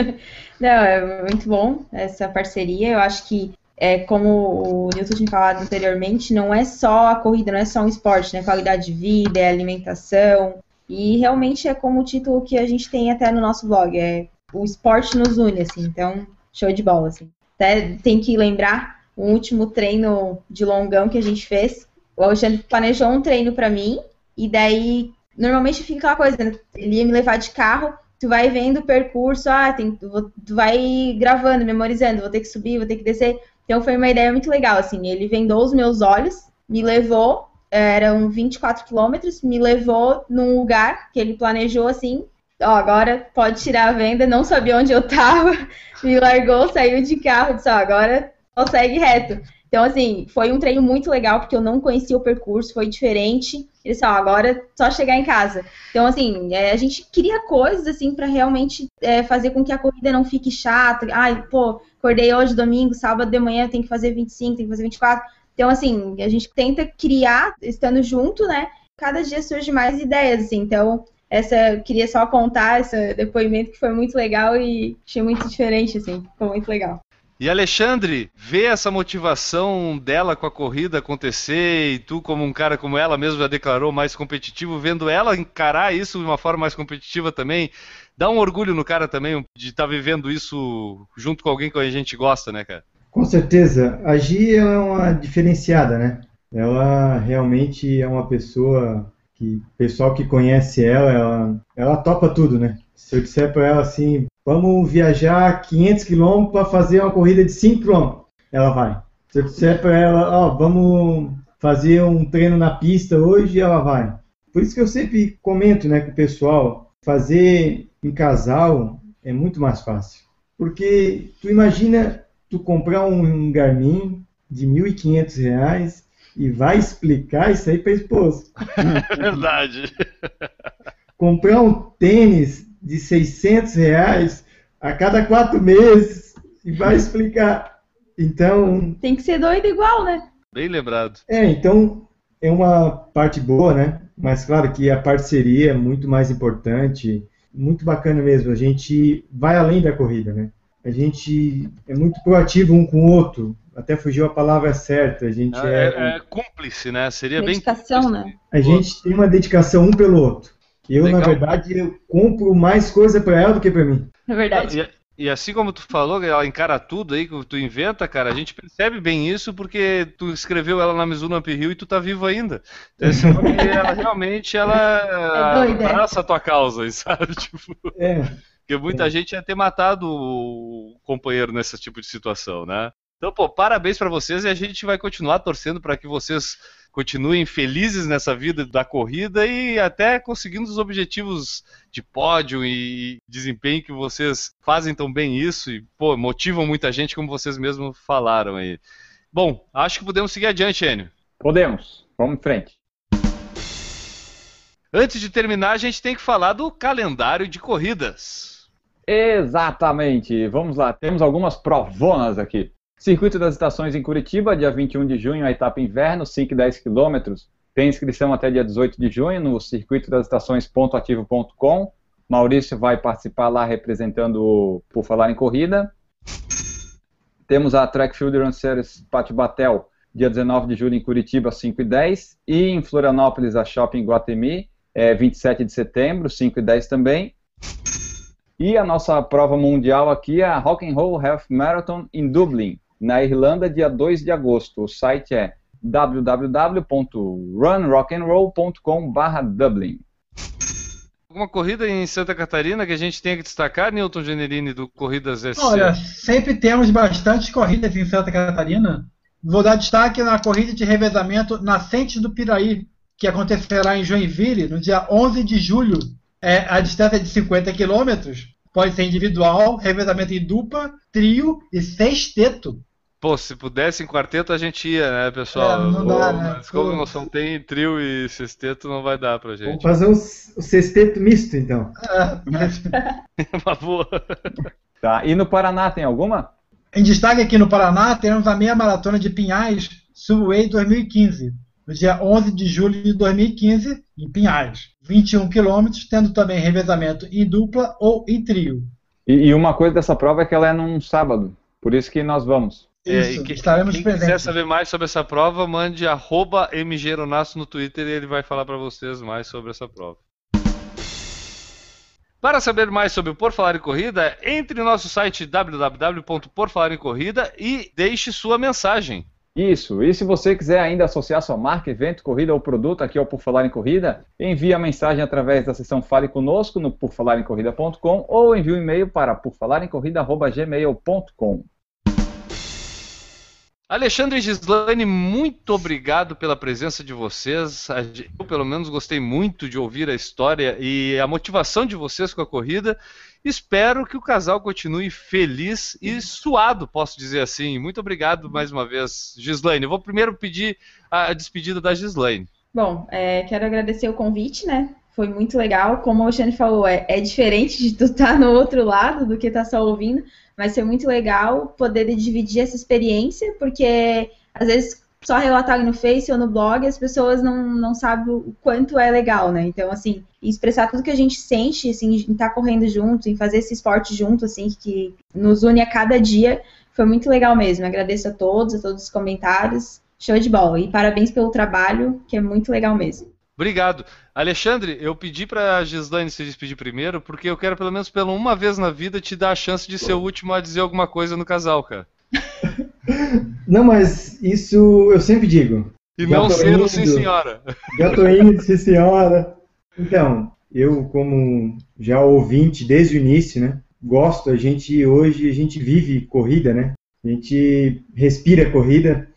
Não, é muito bom essa parceria. Eu acho que, é, como o Newton tinha falado anteriormente, não é só a corrida, não é só um esporte, né? Qualidade de vida, é alimentação. E realmente é como o título que a gente tem até no nosso blog, é o esporte nos une, assim. Então, show de bola, assim. Até tem que lembrar o último treino de longão que a gente fez. O Alexandre planejou um treino para mim, e daí normalmente fica aquela coisa, né? Ele ia me levar de carro, tu vai vendo o percurso, ah, tem, tu, tu vai gravando, memorizando, vou ter que subir, vou ter que descer. Então foi uma ideia muito legal, assim, ele vendou os meus olhos, me levou, eram 24 quilômetros, me levou num lugar que ele planejou, assim, ó, agora pode tirar a venda, não sabia onde eu tava, me largou, saiu de carro, disse, ó, agora segue reto. Então, assim, foi um treino muito legal, porque eu não conhecia o percurso, foi diferente. Ele disse, ó, agora só chegar em casa. Então, assim, é, a gente cria coisas, assim, para realmente é, fazer com que a corrida não fique chata. Ai, pô, acordei hoje, domingo, sábado de manhã, tem que fazer 25, tem que fazer 24. Então, assim, a gente tenta criar, estando junto, né? Cada dia surge mais ideias, assim. Então, essa, queria só contar esse depoimento que foi muito legal e achei muito diferente, assim. Ficou muito legal. E Alexandre, vê essa motivação dela com a corrida acontecer e tu, como um cara como ela mesmo já declarou, mais competitivo, vendo ela encarar isso de uma forma mais competitiva também, dá um orgulho no cara também de estar tá vivendo isso junto com alguém que a gente gosta, né, cara? Com certeza. A Gi é uma diferenciada, né? Ela realmente é uma pessoa que, pessoal que conhece ela, ela, ela topa tudo, né? Se eu disser para ela assim, vamos viajar 500 quilômetros para fazer uma corrida de 5 quilômetros, ela vai. Se eu disser para ela, ó, oh, vamos fazer um treino na pista hoje, ela vai. Por isso que eu sempre comento, né, com o pessoal, fazer em casal é muito mais fácil. Porque tu imagina tu comprar um Garmin de R$ 1.500 e vai explicar isso aí para a esposa. Verdade. Comprar um tênis de 600 reais a cada quatro meses e vai explicar. Então. Tem que ser doido igual, né? Bem lembrado. É, então é uma parte boa, né? Mas claro que a parceria é muito mais importante, muito bacana mesmo. A gente vai além da corrida, né? A gente é muito proativo um com o outro. Até fugiu a palavra certa. A gente é, é, é cúmplice, né? Seria dedicação, bem. Dedicação, né? A gente tem uma dedicação um pelo outro. Eu, Legal. na verdade, eu compro mais coisa para ela do que para mim. É verdade. E, e, assim como tu falou, ela encara tudo aí que tu inventa, cara, a gente percebe bem isso porque tu escreveu ela na Mizuno Uphill e tu tá vivo ainda. Então, ela realmente ela é abraça a tua causa, sabe? Tipo, é. Porque muita é. gente ia ter matado o companheiro nesse tipo de situação, né? Então, pô, parabéns para vocês e a gente vai continuar torcendo para que vocês continuem felizes nessa vida da corrida e até conseguindo os objetivos de pódio e desempenho que vocês fazem tão bem isso e pô, motivam muita gente, como vocês mesmos falaram aí. Bom, acho que podemos seguir adiante, Enio. Podemos. Vamos em frente. Antes de terminar, a gente tem que falar do calendário de corridas. Exatamente. Vamos lá. Temos algumas provonas aqui. Circuito das Estações em Curitiba, dia 21 de junho, a etapa inverno, 5 e 10 quilômetros. Tem inscrição até dia 18 de junho no circuito das estações.ativo.com. Maurício vai participar lá representando o Por Falar em Corrida. Temos a Track Field Run Series Pátio Batel, dia 19 de julho em Curitiba, 5 e 10. E em Florianópolis, a Shopping Guatemi, é, 27 de setembro, 5 e 10 também. E a nossa prova mundial aqui é a Rock and Half Marathon em Dublin, na Irlanda, dia 2 de agosto. O site é www.runrockandroll.com/dublin. Alguma corrida em Santa Catarina que a gente tenha que destacar, Newton Generini, do Corridas SC? Olha, sempre temos bastante corridas em Santa Catarina. Vou dar destaque na corrida de revezamento Nascente do Piraí, que acontecerá em Joinville no dia 11 de julho. É, a distância de 50 quilômetros pode ser individual, revezamento em dupla, trio e sexteto. Pô, se pudesse em quarteto a gente ia, né, pessoal? É, não dá, né? Mas como não tem trio e sexteto, não vai dar pra gente. Vamos fazer um, um sexteto misto, então. É, uma boa. Tá, e no Paraná tem alguma? Em destaque aqui no Paraná, temos a meia maratona de Pinhais, Subway 2015, no dia 11 de julho de 2015, em Pinhais. 21 quilômetros, tendo também revezamento em dupla ou em trio. E, e, uma coisa dessa prova é que ela é num sábado, por isso que nós vamos. É, isso, é, que, estaremos quem presentes. quiser saber mais sobre essa prova, mande arroba no Twitter e ele vai falar para vocês mais sobre essa prova. Para saber mais sobre o Por Falar em Corrida, entre no nosso site www.porfalarincorrida e deixe sua mensagem. Isso, e se você quiser ainda associar sua marca, evento, corrida ou produto aqui ao Por Falar em Corrida, envie a mensagem através da seção Fale Conosco no porfalarencorrida.com ou envie um e-mail para porfalarencorrida.gmail.com. Alexandre e Gislaine, muito obrigado pela presença de vocês. Eu, pelo menos, gostei muito de ouvir a história e a motivação de vocês com a corrida. Espero que o casal continue feliz e suado, posso dizer assim. Muito obrigado mais uma vez, Gislaine. Eu vou primeiro pedir a despedida da Gislaine. Bom, é, quero agradecer o convite, né? Foi muito legal. Como o Alexandre falou, é, é diferente de tu estar no outro lado do que estar só ouvindo, mas foi muito legal poder dividir essa experiência, porque às vezes só relatar ali no Face ou no blog as pessoas não, não sabem o quanto é legal, né? Então, assim, expressar tudo que a gente sente, assim, em estar correndo junto, em fazer esse esporte junto, assim, que nos une a cada dia, foi muito legal mesmo. Agradeço a todos, a todos os comentários. Show de bola. E parabéns pelo trabalho, que é muito legal mesmo. Obrigado. Alexandre, eu pedi para a Gislaine se despedir primeiro, porque eu quero, pelo menos pela uma vez na vida, te dar a chance de ser o último a dizer alguma coisa no casal, cara. Não, mas isso eu sempre digo. E não tô ser o indo. sim, senhora. Indo, sim senhora. Então, eu como já ouvinte desde o início, né? Gosto, a gente hoje a gente vive corrida, né? A gente respira corrida.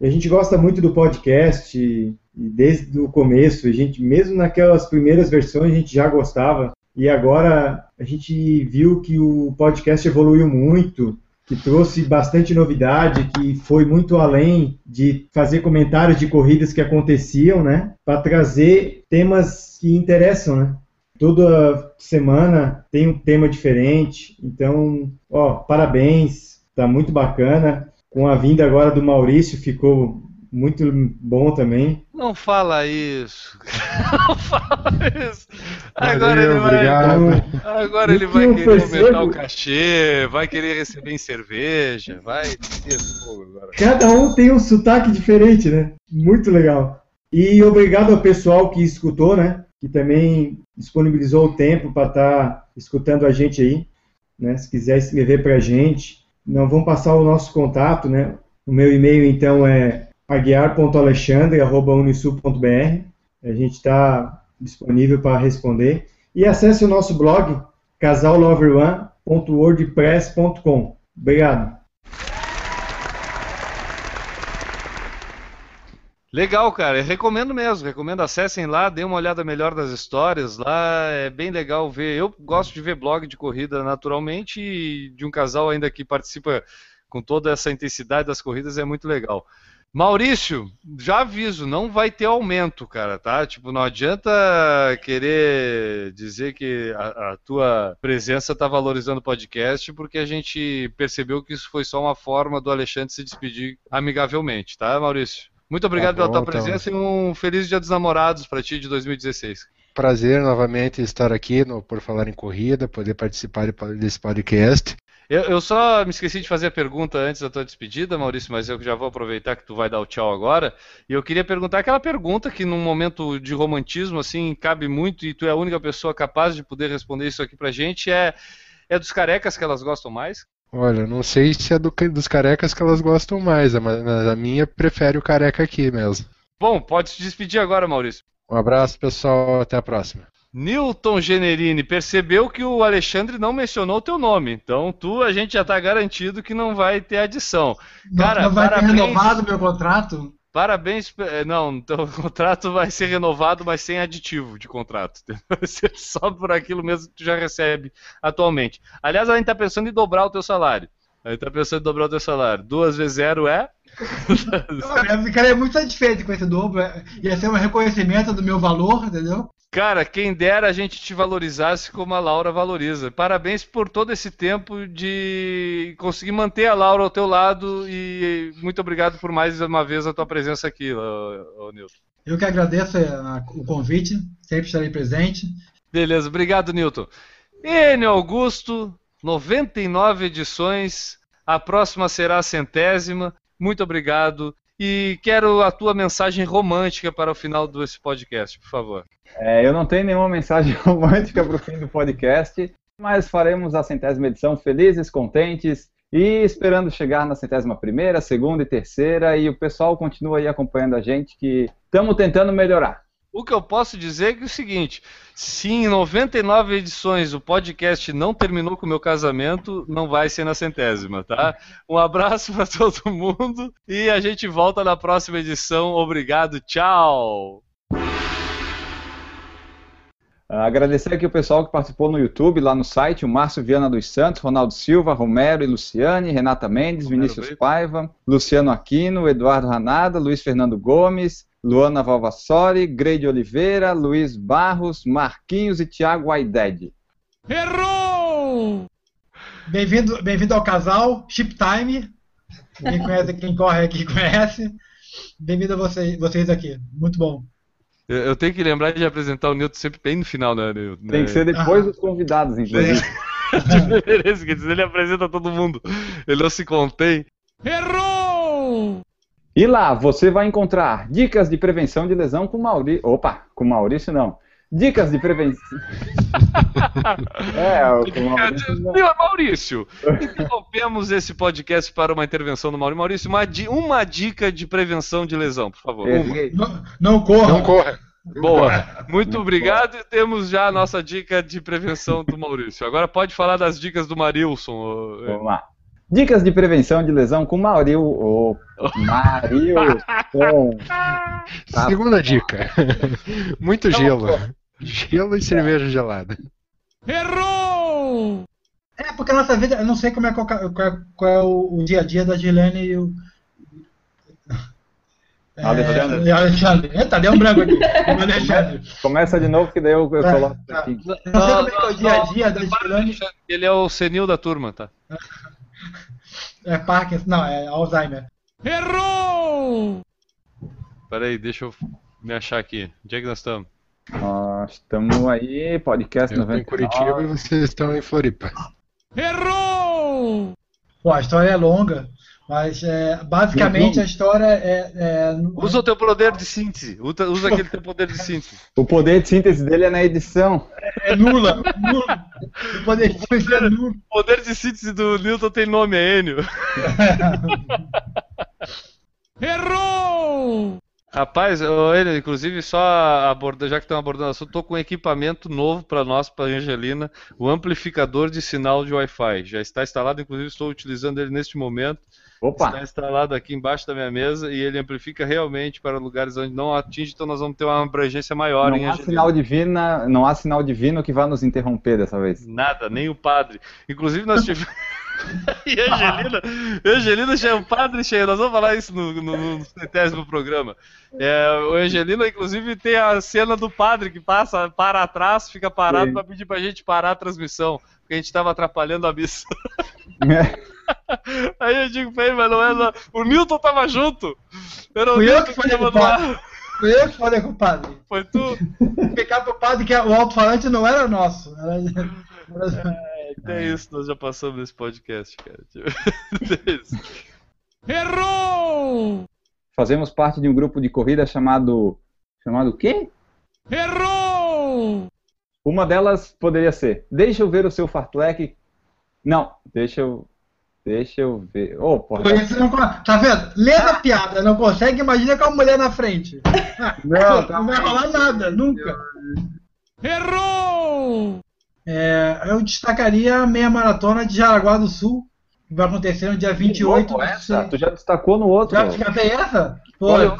A gente gosta muito do podcast e desde o começo, a gente mesmo naquelas primeiras versões a gente já gostava. E agora a gente viu que o podcast evoluiu muito, que trouxe bastante novidade, que foi muito além de fazer comentários de corridas que aconteciam, né? Para trazer temas que interessam, né? Toda semana tem um tema diferente. Então, ó, parabéns, tá muito bacana. Com a vinda agora do Maurício ficou muito bom também. Não fala isso. Não fala isso. Agora Valeu, ele vai, obrigado. agora E ele vai querer percebo- aumentar o cachê, vai querer receber em cerveja, vai. Cada um tem um sotaque diferente, né? Muito legal. E obrigado ao pessoal que escutou, né? Que também disponibilizou o tempo para estar escutando a gente aí. Né? Se quiser escrever para a gente, não vão passar o nosso contato, né? O meu e-mail então é aguiar.alexandre.unisul.br. A gente está disponível para responder. E acesse o nosso blog casalloverone.wordpress.com. Obrigado. Legal, cara. Eu recomendo mesmo. Recomendo acessem lá, dêem uma olhada melhor das histórias. Lá é bem legal ver. Eu gosto de ver blog de corrida naturalmente e de um casal ainda que participa com toda essa intensidade das corridas é muito legal. Maurício, já aviso, não vai ter aumento, cara, tá? Tipo, não adianta querer dizer que a, a tua presença tá valorizando o podcast, porque a gente percebeu que isso foi só uma forma do Alexandre se despedir amigavelmente, tá, Maurício? Muito obrigado Tá pela bom, tua então. presença e um feliz Dia dos Namorados para ti de 2016. Prazer novamente estar aqui no Por Falar em Corrida, poder participar desse podcast. Eu, eu só me esqueci de fazer a pergunta antes da tua despedida, Maurício, mas eu já vou aproveitar que tu vai dar o tchau agora. E eu queria perguntar aquela pergunta que num momento de romantismo assim cabe muito e tu é a única pessoa capaz de poder responder isso aqui pra gente é é dos carecas que elas gostam mais? Olha, não sei se é do- dos carecas que elas gostam mais, mas mas a minha prefere o careca aqui mesmo. Bom, pode se despedir agora, Maurício. Um abraço, pessoal, até a próxima. Newton Generini percebeu que o Alexandre não mencionou o teu nome, então tu a gente já tá garantido que não vai ter adição. Não- Cara, não vai ter parabéns. renovado meu contrato? Parabéns, eh, não, teu contrato vai ser renovado, mas sem aditivo de contrato. Vai ser só por aquilo mesmo que tu já recebe atualmente. Aliás, a gente tá pensando em dobrar o teu salário. A gente tá pensando em dobrar o teu salário. Duas vezes zero é Eu ficaria muito satisfeito com esse dobro. Ia ser um reconhecimento do meu valor, entendeu? Cara, quem dera a gente te valorizasse como a Laura valoriza. Parabéns por todo esse tempo de conseguir manter a Laura ao teu lado e muito obrigado por mais uma vez a tua presença aqui, Nilton. Eu que agradeço é, o convite, sempre estarei presente. Beleza, obrigado, Nilton. Enio Augusto, 99 edições. A próxima será a centésima. Muito obrigado. E quero a tua mensagem romântica para o final desse podcast, por favor. É, eu não tenho nenhuma mensagem romântica para o fim do podcast, mas faremos a centésima edição felizes, contentes e esperando chegar na centésima primeira, segunda e terceira. E o pessoal continua aí acompanhando a gente, que estamos tentando melhorar. O que eu posso dizer é, que é o seguinte: se em 99 edições o podcast não terminou com o meu casamento, não vai ser na centésima, tá? Um abraço para todo mundo e a gente volta na próxima edição. Obrigado, tchau! Agradecer aqui o pessoal que participou no YouTube, lá no site, o Márcio Viana dos Santos, Ronaldo Silva, Romero e Luciane, Renata Mendes, Romero Vinícius? Paiva, Luciano Aquino, Eduardo Ranada, Luiz Fernando Gomes, Luana Valvassori, Greide Oliveira, Luiz Barros, Marquinhos e Thiago Aided. Bem-vindo bem ao casal, Chip Time. Quem conhece, quem corre aqui conhece. Bem-vindo a vocês, vocês aqui. Muito bom. Eu, eu tenho que lembrar de apresentar o Nilton sempre bem no final, né, Nilton? Tem que ser depois dos convidados, inclusive. de preferência, quer dizer, ele apresenta todo mundo. Ele não se contém. E lá você vai encontrar dicas de prevenção de lesão com Maurício. Opa, com Maurício não. Dicas de prevenção. é, com Maurício. não. Maurício, interrompemos esse podcast para uma intervenção do Maurício. Maurício, uma, di- uma dica de prevenção de lesão, por favor. Uma. Errei. Não, não corra. Não corra. Boa. Muito obrigado e temos já a nossa dica de prevenção do Maurício. Agora pode falar das dicas do Marilson. é. Vamos lá. Dicas de prevenção de lesão com Mauril. Ô, Marilson. Tá. Segunda dica. Muito gelo. Gelo e cerveja gelada. É, porque a nossa vida, eu não sei como é qual, qual é- qual é o, o dia a dia da Gilene e o. É, Alexandre. Alexandre. Eita, deu um branco aqui. Alexandre. Começa de novo que daí eu, eu Tá, coloco tá. aqui. Eu não sei como é que é o dia a dia da Gilene. Ele é o senil da turma, tá? É Parkinson, não, é Alzheimer. Peraí, deixa eu me achar aqui. Onde é que nós estamos? Nós estamos aí, podcast Eu estou 99. em Curitiba e vocês estão em Floripa. Pô, a história é longa, mas é, basicamente a história é. é Usa o teu poder de síntese. Usa, usa aquele teu poder de síntese. O poder de síntese dele é na edição. é nula. nula. O poder de síntese é nulo. O poder de síntese do Newton tem nome, é Enio. Rapaz, ô, Enio, inclusive só aborda, já que estão abordando o assunto, tô com um equipamento novo para nós, para Angelina, o amplificador de sinal de Wi-Fi. Já está instalado, inclusive estou utilizando ele neste momento. Está Opa, instalado aqui embaixo da minha mesa e ele amplifica realmente para lugares onde não atinge, então nós vamos ter uma abrangência maior não há sinal divina, não há sinal divino que vá nos interromper dessa vez. Nada, nem o padre. Inclusive nós tivemos. e Angelina, Angelina é um padre cheio. Nós vamos falar isso no, no, no centésimo programa. É, o Angelina, inclusive, tem a cena do padre que passa para atrás, fica parado para pedir pra gente parar a transmissão, porque a gente estava atrapalhando a missa. Aí eu digo pra ele, mas não é. Não. O Newton tava junto. Era o Fui eu que falei com o lado. Fui eu que falei com o padre. Foi tu. Ficar pro padre que o alto-falante não era nosso. Era, É isso, nós já passamos nesse podcast, cara. É isso. Fazemos parte de um grupo de corrida chamado. Chamado o quê? Uma delas poderia ser. Deixa eu ver o seu fartlek. Não, deixa eu. Deixa eu ver. Ô, porra. Não, tá vendo? Lendo a piada, não consegue, imagina com a mulher na frente. Não, tá não vai rolar nada, nunca. É, eu destacaria a meia maratona de Jaraguá do Sul, que vai acontecer no dia 28 Louco, essa? Tu já destacou no outro. Já ó. descartei essa? Pô, Olha.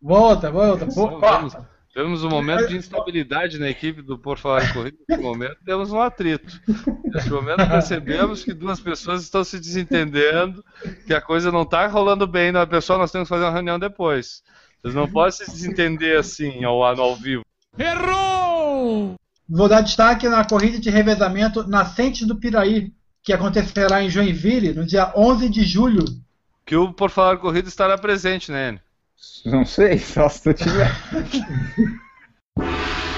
volta, volta. Pô, Vamos. Temos um momento de instabilidade na equipe do Por Falar em Corrida. Nesse momento temos um atrito. Nesse momento percebemos que duas pessoas estão se desentendendo, que a coisa não está rolando bem na pessoa, nós temos que fazer uma reunião depois. Vocês não podem se desentender assim ao, ao vivo. Vou dar destaque na corrida de revezamento Nascentes do Piraí, que acontecerá em Joinville no dia 11 de julho. Que o Por Falar Corrida estará presente, né? Não sei, só se tu tiver.